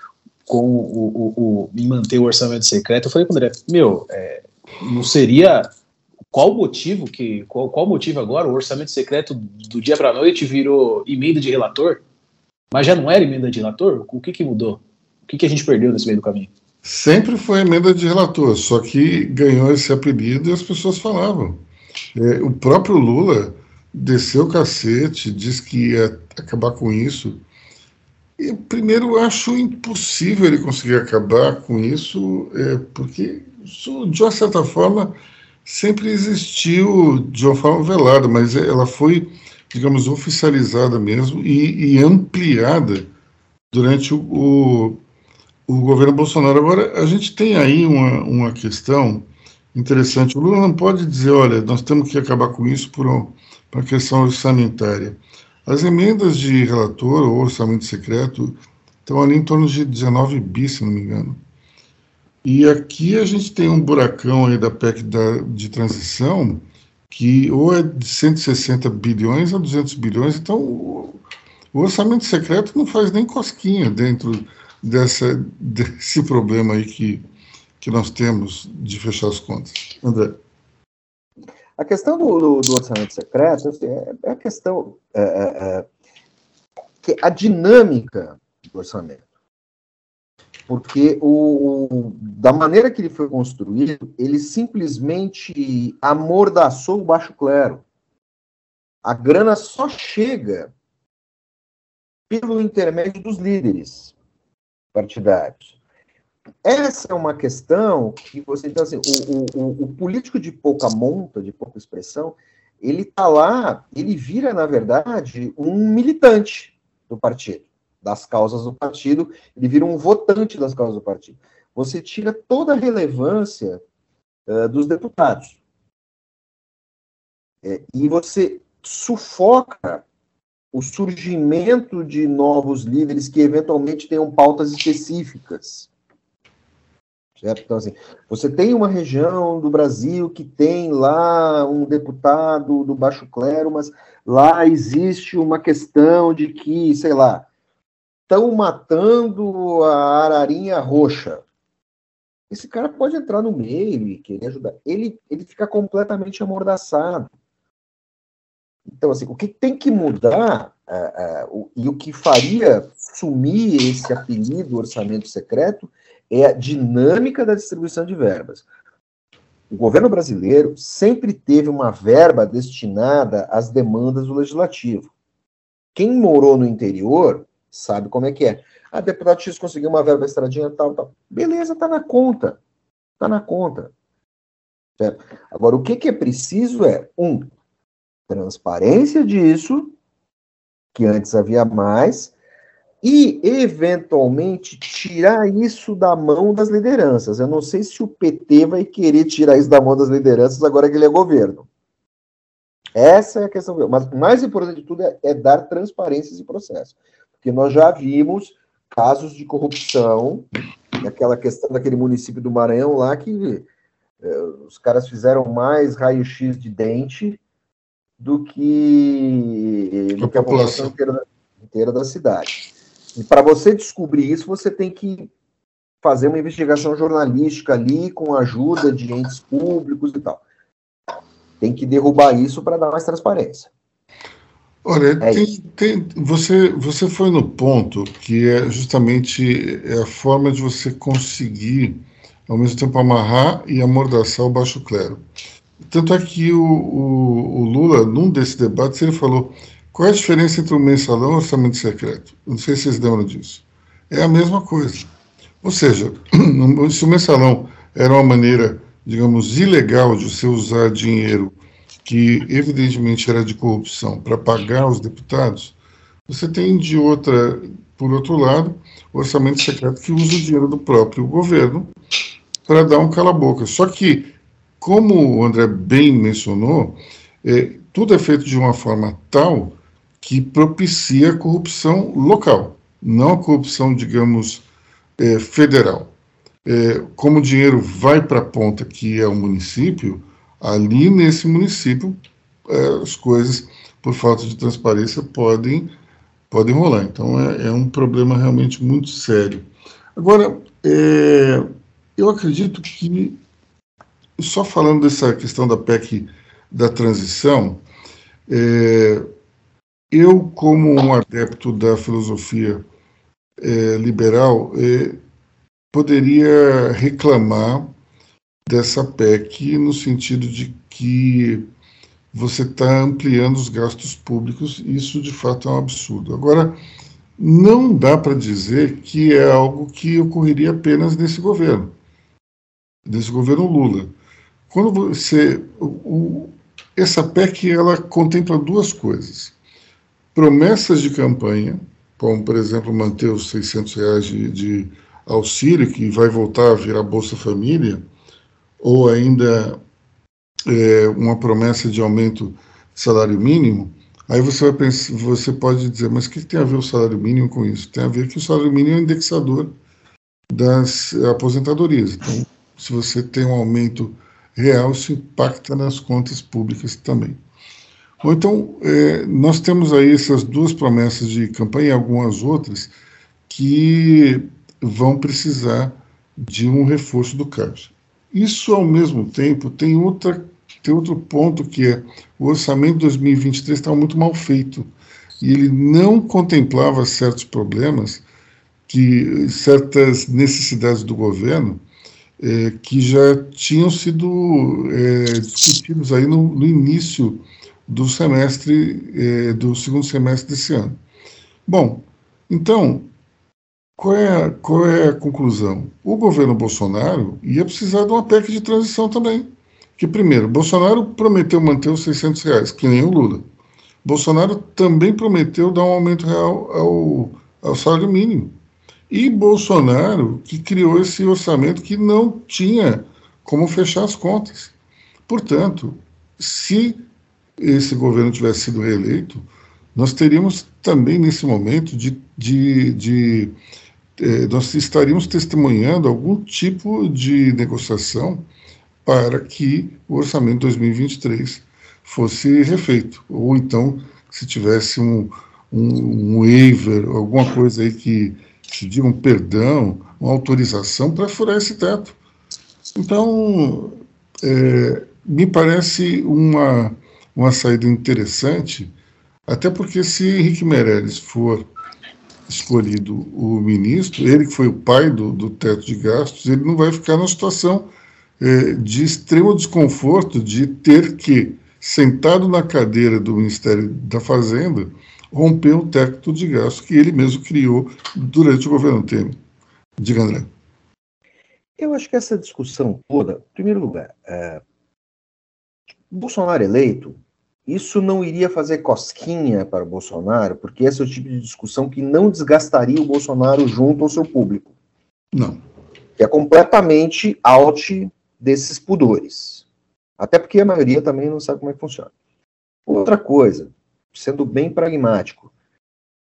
com o, o, o, em manter o orçamento secreto, eu falei com o André, meu, é, não seria qual o motivo que qual, qual motivo agora o orçamento secreto do dia para noite virou emenda de relator? Mas já não era emenda de relator? O que que mudou? O que que a gente perdeu nesse meio do caminho? Sempre foi emenda de relator, só que ganhou esse apelido e as pessoas falavam. É, o próprio Lula desceu o cacete, disse que ia acabar com isso. E, primeiro, eu acho impossível ele conseguir acabar com isso, é, porque, isso, de uma certa forma, sempre existiu de uma forma velada, mas ela foi, digamos, oficializada mesmo e, e ampliada durante o, o, o, governo Bolsonaro. Agora, a gente tem aí uma, uma questão interessante. O Lula não pode dizer, olha, nós temos que acabar com isso por uma, questão orçamentária. As emendas de relator ou orçamento secreto estão ali em torno de 19 bis, se não me engano. E aqui a gente tem um buracão aí da PEC da, de transição que ou é de 160 bilhões a 200 bilhões, então o, o orçamento secreto não faz nem cosquinha dentro dessa, desse problema aí que, que nós temos de fechar as contas. André. A questão do, do, do orçamento secreto assim, é, é a questão é, é, é que a dinâmica do orçamento porque o, da maneira que ele foi construído, ele simplesmente amordaçou o baixo clero. A grana só chega pelo intermédio dos líderes partidários. Essa é uma questão que você então assim, o, o, o político de pouca monta, de pouca expressão, ele está lá, ele vira na verdade um militante do partido das causas do partido, ele vira um votante das causas do partido. Você tira toda a relevância uh, dos deputados. É, e você sufoca o surgimento de novos líderes que eventualmente tenham pautas específicas. Certo? Então, assim, você tem uma região do Brasil que tem lá um deputado do baixo clero, mas lá existe uma questão de que, sei lá, estão matando a ararinha roxa. Esse cara pode entrar no meio e querer ajudar. Ele, ele fica completamente amordaçado. Então, assim, o que tem que mudar uh, uh, o, e o que faria sumir esse apelido orçamento secreto é a dinâmica da distribuição de verbas. O governo brasileiro sempre teve uma verba destinada às demandas do legislativo. Quem morou no interior sabe como é que é. Ah, deputado X conseguiu uma verba estradinha, tal, tal. Beleza, tá na conta. Tá na conta. Certo? Agora, o que, que é preciso é, um, transparência disso, que antes havia mais, e, eventualmente, tirar isso da mão das lideranças. Eu não sei se o PT vai querer tirar isso da mão das lideranças agora que ele é governo. Essa é a questão. Mas o mais importante de tudo é, é dar transparência esse processo. Porque nós já vimos casos de corrupção, aquela questão daquele município do Maranhão lá que eh, os caras fizeram mais raio-x de dente do que, do que a população inteira, inteira da cidade. E para você descobrir isso, você tem que fazer uma investigação jornalística ali com a ajuda de entes públicos e tal. Tem que derrubar isso para dar mais transparência. Olha, é tem, tem, você, você foi no ponto que é justamente a forma de você conseguir, ao mesmo tempo, amarrar e amordaçar o baixo clero. Tanto é que o, o, o Lula, num desses debates, ele falou qual é a diferença entre o mensalão e o orçamento secreto. Não sei se vocês lembram disso. É a mesma coisa. Ou seja, se o mensalão era uma maneira, digamos, ilegal de você usar dinheiro que evidentemente era de corrupção para pagar os deputados, você tem de outra, por outro lado, o orçamento secreto que usa o dinheiro do próprio governo para dar um cala-boca. Só que, como o André bem mencionou, é, tudo é feito de uma forma tal que propicia a corrupção local, não a corrupção, digamos, é, federal. É, como o dinheiro vai para a ponta, que é o município, ali nesse município é, as coisas, por falta de transparência, podem, podem rolar. Então é, é um problema realmente muito sério. Agora, é, eu acredito que, só falando dessa questão da PEC da transição, é, eu, como um adepto da filosofia é, liberal, é, poderia reclamar dessa PEC no sentido de que você está ampliando os gastos públicos, isso de fato é um absurdo. Agora, não dá para dizer que é algo que ocorreria apenas nesse governo, nesse governo Lula. Quando você. O, essa PEC ela contempla duas coisas: promessas de campanha, como, por exemplo, manter os 600 reais de, de auxílio, que vai voltar a virar Bolsa Família ou ainda é, uma promessa de aumento de salário mínimo, aí você vai pensar, você pode dizer, mas o que tem a ver o salário mínimo com isso? Tem a ver que o salário mínimo é indexador das aposentadorias. Então, se você tem um aumento real, isso impacta nas contas públicas também. Então, é, nós temos aí essas duas promessas de campanha e algumas outras que vão precisar de um reforço do Caixa. Isso, ao mesmo tempo, tem, outra, tem outro ponto que é o orçamento de 2023 estava muito mal feito e ele não contemplava certos problemas, que certas necessidades do governo é, que já tinham sido é, discutidos aí no, no, início do semestre, é, do segundo semestre desse ano. Bom, então qual é, qual é a conclusão? O governo Bolsonaro ia precisar de uma PEC de transição também. Que, primeiro, Bolsonaro prometeu manter os 600 reais, que nem o Lula. Bolsonaro também prometeu dar um aumento real ao, ao salário mínimo. E Bolsonaro que criou esse orçamento que não tinha como fechar as contas. Portanto, se esse governo tivesse sido reeleito, nós teríamos também nesse momento de, de, de é, nós estaríamos testemunhando algum tipo de negociação para que o orçamento 2023 fosse refeito, ou então se tivesse um, um, um waiver, alguma coisa aí que, diga um perdão, uma autorização para furar esse teto. Então, é, me parece uma, uma saída interessante, até porque se Henrique Meirelles for escolhido o ministro, ele que foi o pai do, do teto de gastos, ele não vai ficar numa situação é, de extremo desconforto de ter que, sentado na cadeira do Ministério da Fazenda, romper o teto de gastos que ele mesmo criou durante o governo Temer. Diga, André. Eu acho que essa discussão toda, em primeiro lugar, é, Bolsonaro eleito, isso não iria fazer cosquinha para o Bolsonaro, porque esse é o tipo de discussão que não desgastaria o Bolsonaro junto ao seu público. Não. Que é completamente out desses pudores. Até porque a maioria também não sabe como é que funciona. Outra coisa, sendo bem pragmático,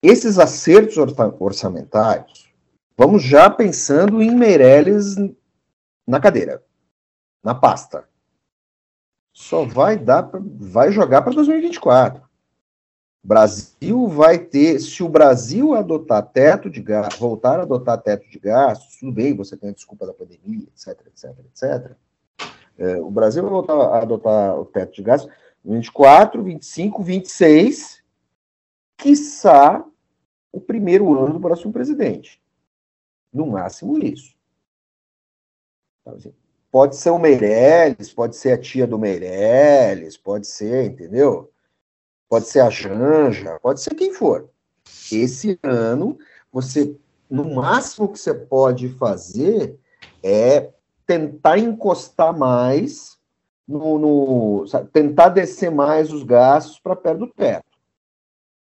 esses acertos orçamentários, vamos já pensando em Meirelles na cadeira, na pasta só vai dar pra, vai jogar para 2024. Brasil vai ter, se o Brasil adotar teto de gastos, voltar a adotar teto de gastos, tudo bem, você tem a desculpa da pandemia, etc, etc, etc. É, o Brasil vai voltar a adotar o teto de gastos 24, 25, 26, quiçá, o primeiro ano do próximo presidente. No máximo isso. Então, assim, pode ser o Meirelles, pode ser a tia do Meirelles, pode ser, entendeu? Pode ser a Janja, pode ser quem for. Esse ano, você, no máximo que você pode fazer é tentar encostar mais no, no tentar descer mais os gastos para perto do teto.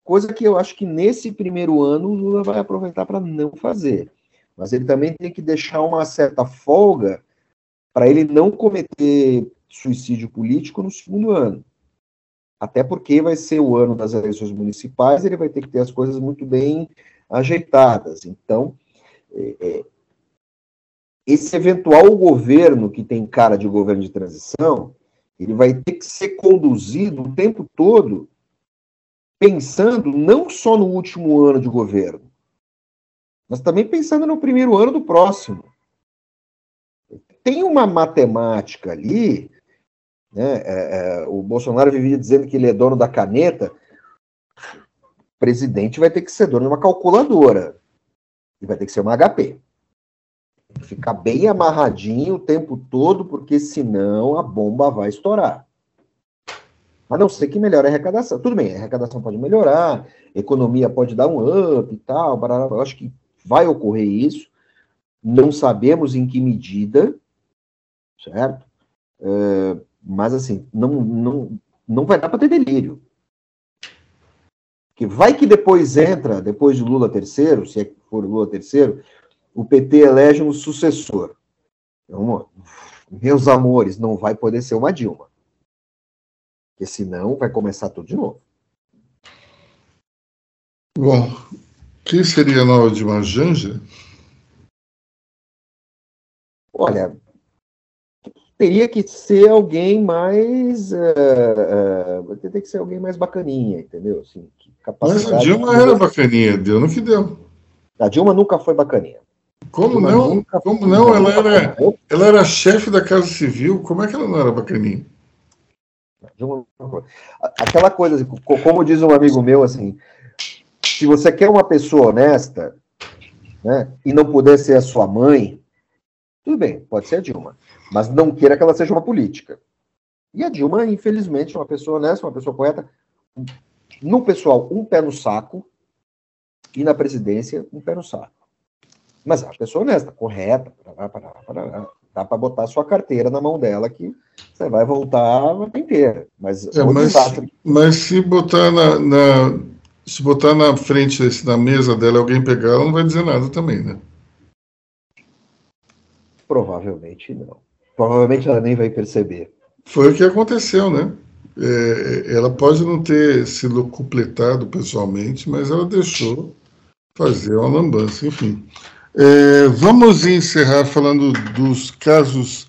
Coisa que eu acho que nesse primeiro ano o Lula vai aproveitar para não fazer. Mas ele também tem que deixar uma certa folga para ele não cometer suicídio político no segundo ano. Até porque vai ser o ano das eleições municipais, ele vai ter que ter as coisas muito bem ajeitadas. Então, é, é, esse eventual governo que tem cara de governo de transição, ele vai ter que ser conduzido o tempo todo pensando não só no último ano de governo, mas também pensando no primeiro ano do próximo. Tem uma matemática ali, né? É, é, o Bolsonaro vivia dizendo que ele é dono da caneta. O presidente vai ter que ser dono de uma calculadora. E vai ter que ser uma HP. Ficar bem amarradinho o tempo todo, porque senão a bomba vai estourar. A não ser que melhore a arrecadação. Tudo bem, a arrecadação pode melhorar, economia pode dar um up e tal. Eu acho que vai ocorrer isso. Não sabemos em que medida, certo? É, mas, assim, não, não, não vai dar para ter delírio. Que vai que depois entra, depois de Lula terceiro, se é que for Lula terceiro, o PT elege um sucessor. Então, meus amores, não vai poder ser uma Dilma. Porque senão vai começar tudo de novo. Bom, quem seria a nova Dilma Janja? Olha, teria que ser alguém mais. Uh, uh, tem que ser alguém mais bacaninha, entendeu? Assim, Mas a Dilma de... era bacaninha, deu no que deu. A Dilma nunca foi bacaninha. Como não? Como não? Ela era, ela era chefe da Casa Civil. Como é que ela não era bacaninha? Aquela coisa, assim, como diz um amigo meu, assim, se você quer uma pessoa honesta, né, e não puder ser a sua mãe, tudo bem, pode ser a Dilma, mas não queira que ela seja uma política. E a Dilma, infelizmente, é uma pessoa honesta, uma pessoa correta. No pessoal, um pé no saco, e na presidência, um pé no saco. Mas é uma pessoa honesta, correta, parará, parará, parará. dá para botar sua carteira na mão dela que você vai voltar a vida inteira. Mas, é, mas, mas, se botar na, na, se botar na frente na mesa dela alguém pegar, ela não vai dizer nada também, né? Provavelmente não. Provavelmente ela nem vai perceber. Foi o que aconteceu, né? É, ela pode não ter sido completado pessoalmente, mas ela deixou fazer uma lambança, enfim. É, vamos encerrar falando dos casos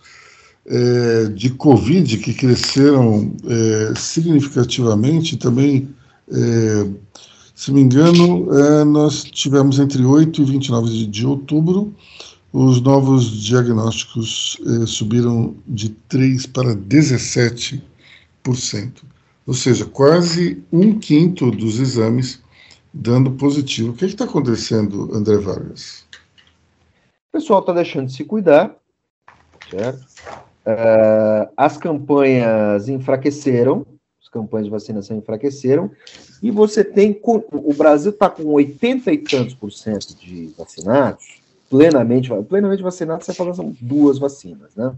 é, de Covid que cresceram é, significativamente. Também, é, se me engano, é, nós tivemos entre 8 e 29 de, de outubro, os novos diagnósticos é, subiram de 3 para 17%. Ou seja, quase um quinto dos exames dando positivo. O que está acontecendo, André Vargas? O pessoal está deixando de se cuidar, certo? Uh, as campanhas enfraqueceram, as campanhas de vacinação enfraqueceram, e você tem. O Brasil está com 80 e tantos por cento de vacinados, plenamente, plenamente vacinados, você fala são duas vacinas, né?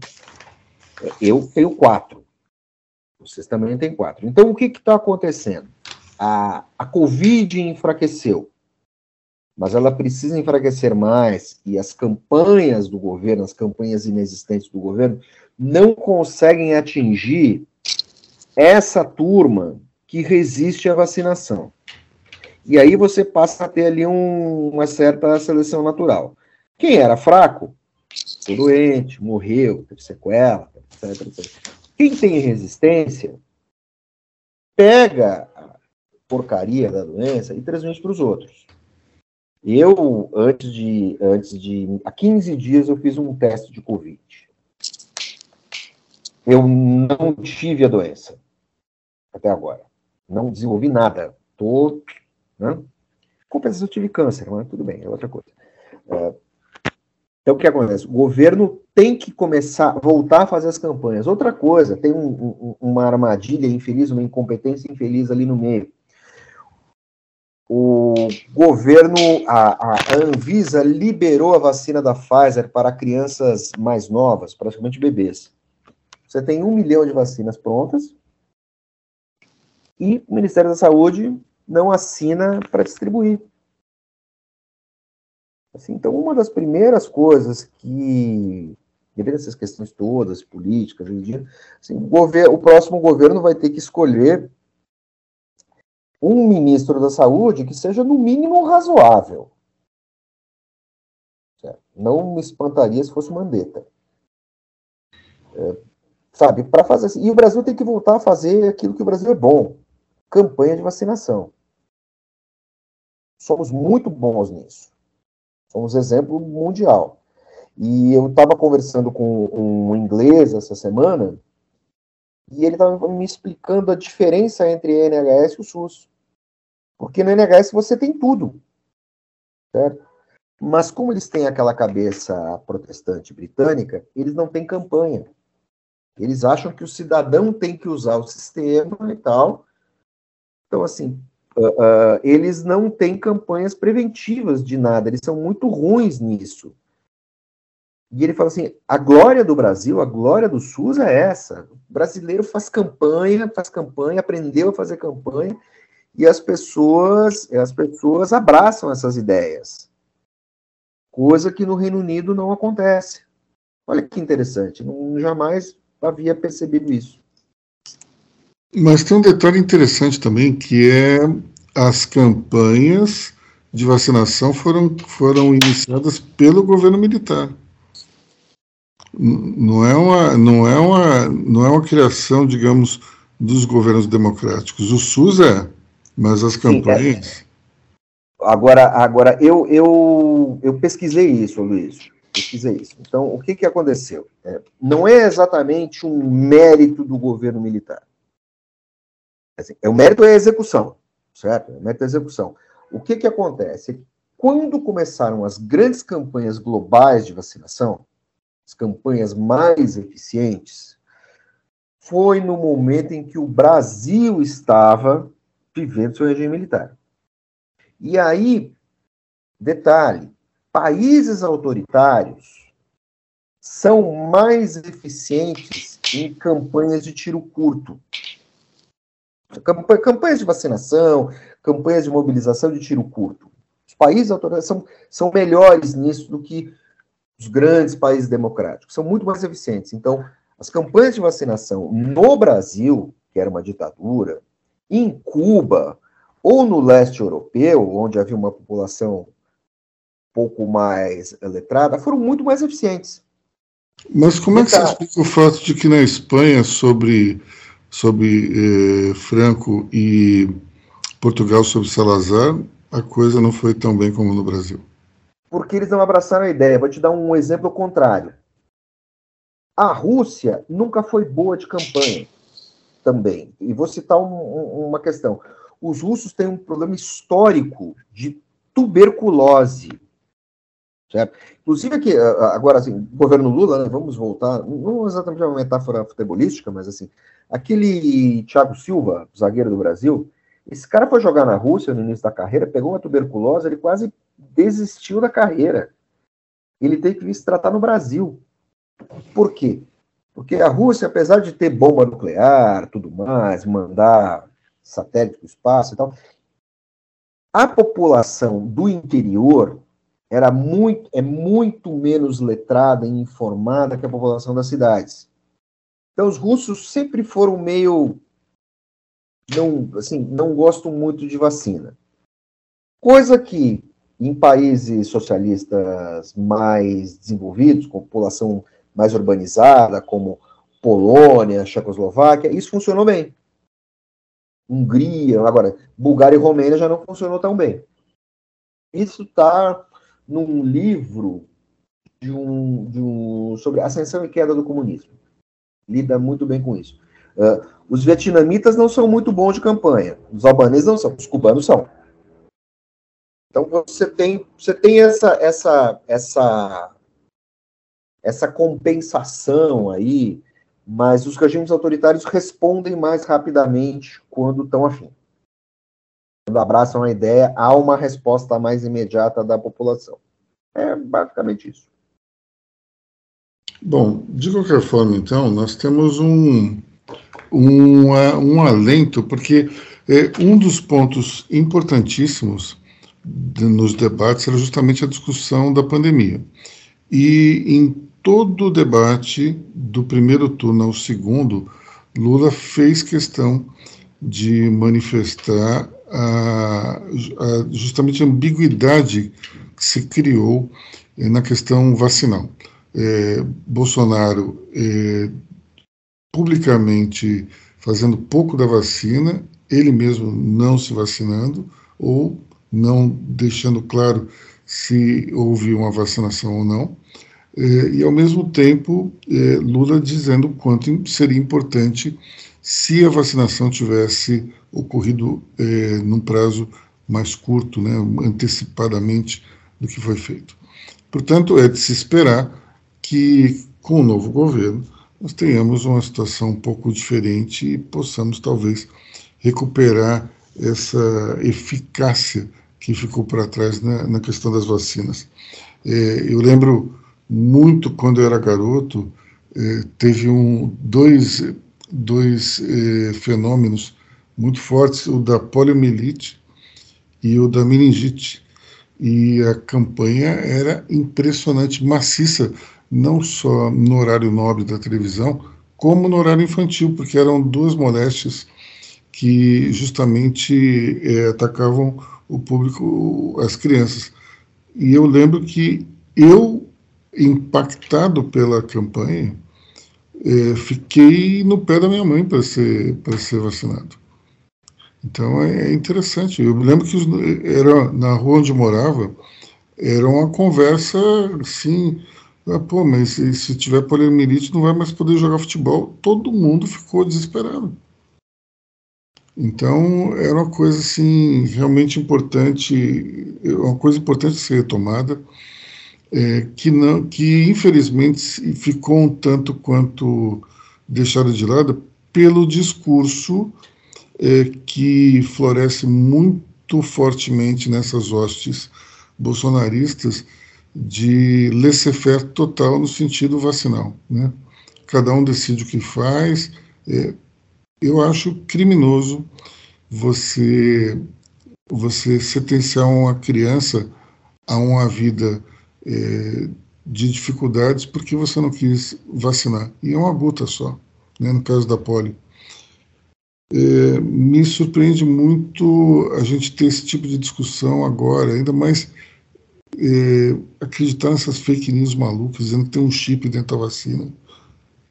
Eu tenho quatro. Vocês também têm quatro. Então, o que está acontecendo? A, a Covid enfraqueceu mas ela precisa enfraquecer mais e as campanhas do governo, as campanhas inexistentes do governo, não conseguem atingir essa turma que resiste à vacinação. E aí você passa a ter ali um, uma certa seleção natural. Quem era fraco, ficou doente, morreu, teve sequela, etc, etc. Quem tem resistência, pega a porcaria da doença e transmite para os outros. Eu, antes de, antes de. Há 15 dias eu fiz um teste de Covid. Eu não tive a doença. Até agora. Não desenvolvi nada. Tô Né? Compensação tive câncer, mas tudo bem, é outra coisa. É, então, o que acontece? O governo tem que começar, voltar a fazer as campanhas. Outra coisa, tem um, um, uma armadilha infeliz, uma incompetência infeliz ali no meio. O governo, a, a Anvisa liberou a vacina da Pfizer para crianças mais novas, praticamente bebês. Você tem um milhão de vacinas prontas e o Ministério da Saúde não assina para distribuir. Assim, então, uma das primeiras coisas que, devido a essas questões todas, políticas, assim, o, governo, o próximo governo vai ter que escolher um ministro da saúde que seja, no mínimo, razoável. Não me espantaria se fosse Mandetta. É, sabe, para fazer assim. E o Brasil tem que voltar a fazer aquilo que o Brasil é bom: campanha de vacinação. Somos muito bons nisso. Somos exemplo mundial. E eu estava conversando com um inglês essa semana, e ele estava me explicando a diferença entre NHS e o SUS. Porque no NHS você tem tudo, certo? Mas como eles têm aquela cabeça protestante britânica, eles não têm campanha. Eles acham que o cidadão tem que usar o sistema e tal. Então, assim, Uh, uh, eles não têm campanhas preventivas de nada, eles são muito ruins nisso. E ele fala assim: a glória do Brasil, a glória do SUS é essa. O brasileiro faz campanha, faz campanha, aprendeu a fazer campanha, e as pessoas, as pessoas abraçam essas ideias. Coisa que no Reino Unido não acontece. Olha que interessante, não jamais havia percebido isso. Mas tem um detalhe interessante também, que é as campanhas de vacinação foram, foram iniciadas pelo governo militar. Não é uma, não é uma, não é uma criação, digamos, dos governos democráticos. O SUS é, mas as campanhas. Sim, é. Agora, agora eu, eu, eu pesquisei isso, Luiz. Pesquisei isso. Então, o que, que aconteceu? É, não é exatamente um mérito do governo militar. Assim, é, o mérito é a execução, certo? É o mérito é a execução. O que, que acontece? Quando começaram as grandes campanhas globais de vacinação, as campanhas mais eficientes, foi no momento em que o Brasil estava vivendo seu regime militar. E aí, detalhe, países autoritários são mais eficientes em campanhas de tiro curto. Campanhas de vacinação, campanhas de mobilização de tiro curto. Os países autoritários são, são melhores nisso do que os grandes países democráticos. São muito mais eficientes. Então, as campanhas de vacinação no Brasil, que era uma ditadura, em Cuba ou no leste europeu, onde havia uma população pouco mais letrada, foram muito mais eficientes. Mas como é que você explica o fato de que na Espanha, sobre sobre eh, Franco e Portugal sobre Salazar, a coisa não foi tão bem como no Brasil. Porque eles não abraçaram a ideia. Vou te dar um exemplo contrário. A Rússia nunca foi boa de campanha também. E vou citar um, um, uma questão. Os russos têm um problema histórico de tuberculose. Certo? Inclusive aqui, agora assim, governo Lula, né, vamos voltar, não exatamente uma metáfora futebolística, mas assim, aquele Thiago Silva, zagueiro do Brasil, esse cara foi jogar na Rússia no início da carreira, pegou uma tuberculose, ele quase desistiu da carreira. Ele teve que se tratar no Brasil. Por quê? Porque a Rússia, apesar de ter bomba nuclear, tudo mais, mandar satélite para o espaço e tal, a população do interior era muito, é muito menos letrada e informada que a população das cidades. Então os russos sempre foram meio não, assim, não gostam muito de vacina. Coisa que em países socialistas mais desenvolvidos, com população mais urbanizada, como Polônia, Checoslováquia, isso funcionou bem. Hungria, agora, Bulgária e Romênia já não funcionou tão bem. Isso está num livro de um, de um, sobre ascensão e queda do comunismo. Lida muito bem com isso. Uh, os vietnamitas não são muito bons de campanha. Os albaneses não são. Os cubanos são. Então você tem, você tem essa, essa, essa, essa compensação aí, mas os regimes autoritários respondem mais rapidamente quando estão afim. Quando abraçam a ideia, há uma resposta mais imediata da população. É basicamente isso. Bom, de qualquer forma, então, nós temos um, um, um alento, porque é, um dos pontos importantíssimos nos debates era justamente a discussão da pandemia. E em todo o debate, do primeiro turno ao segundo, Lula fez questão de manifestar a, a, justamente a ambiguidade que se criou eh, na questão vacinal. É, Bolsonaro é, publicamente fazendo pouco da vacina, ele mesmo não se vacinando, ou não deixando claro se houve uma vacinação ou não, e ao mesmo tempo é, Lula dizendo o quanto seria importante se a vacinação tivesse ocorrido é, num prazo mais curto, né, antecipadamente do que foi feito. Portanto, é de se esperar que com o novo governo nós tenhamos uma situação um pouco diferente e possamos talvez recuperar essa eficácia que ficou para trás na, na, questão das vacinas. É, eu lembro muito quando eu era garoto, é, teve um, dois, dois é, fenômenos muito fortes, o da poliomielite e o da meningite. E a campanha era impressionante, maciça, não só no horário nobre da televisão, como no horário infantil, porque eram duas moléstias que justamente é, atacavam o público, as crianças. E eu lembro que eu, impactado pela campanha, é, fiquei no pé da minha mãe para ser, para ser vacinado. Então é, é interessante. Eu me lembro que era na rua onde morava, era uma conversa assim. Ah, pô, mas se, se tiver poliomielite não vai mais poder jogar futebol. Todo mundo ficou desesperado. Então, era uma coisa assim realmente importante, uma coisa importante ser retomada, é, que não, que infelizmente ficou um tanto quanto deixada de lado pelo discurso é, que floresce muito fortemente nessas hostes bolsonaristas de laissez-faire total no sentido vacinal, né? Cada um decide o que faz, é, eu acho criminoso você você sentenciar uma criança a uma vida é, de dificuldades porque você não quis vacinar. E é uma gota só, né, no caso da polio. É, me surpreende muito a gente ter esse tipo de discussão agora, ainda mais é, acreditar nessas fake news malucas, dizendo que tem um chip dentro da vacina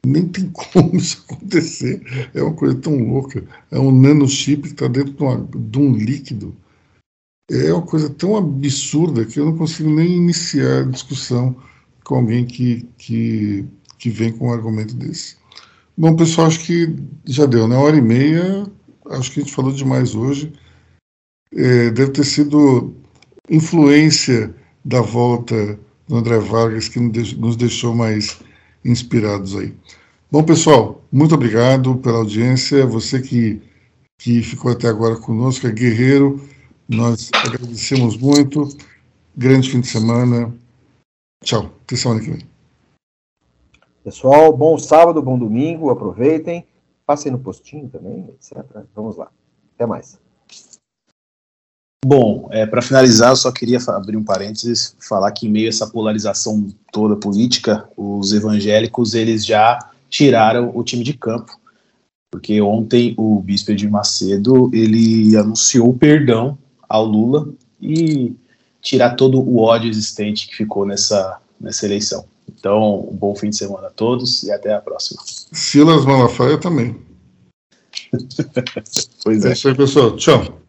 nem tem como isso acontecer. É uma coisa tão louca. É um nanochip que está dentro de, uma, de, um líquido. É uma coisa tão absurda que eu não consigo nem iniciar a discussão com alguém que, que, que vem com um argumento desse. Bom, pessoal, acho que já deu, né? Uma hora e meia. Acho que a gente falou demais hoje. É, deve ter sido influência da volta do André Vargas que nos deixou mais inspirados aí. Bom, pessoal, muito obrigado pela audiência. Você que, que ficou até agora conosco, é guerreiro, nós agradecemos muito. Grande fim de semana. Tchau. Até semana que vem. Pessoal, bom sábado, bom domingo. Aproveitem. Passem no postinho também, etc. Vamos lá. Até mais. Bom, é, para finalizar, eu só queria abrir um parênteses, falar que em meio a essa polarização toda política, os evangélicos eles já tiraram o time de campo, porque ontem o bispo de Macedo ele anunciou o perdão ao Lula e tirar todo o ódio existente que ficou nessa, nessa eleição. Então, um bom fim de semana a todos e até a próxima. Silas Malafaia também. pois é. É isso aí, pessoal. Tchau.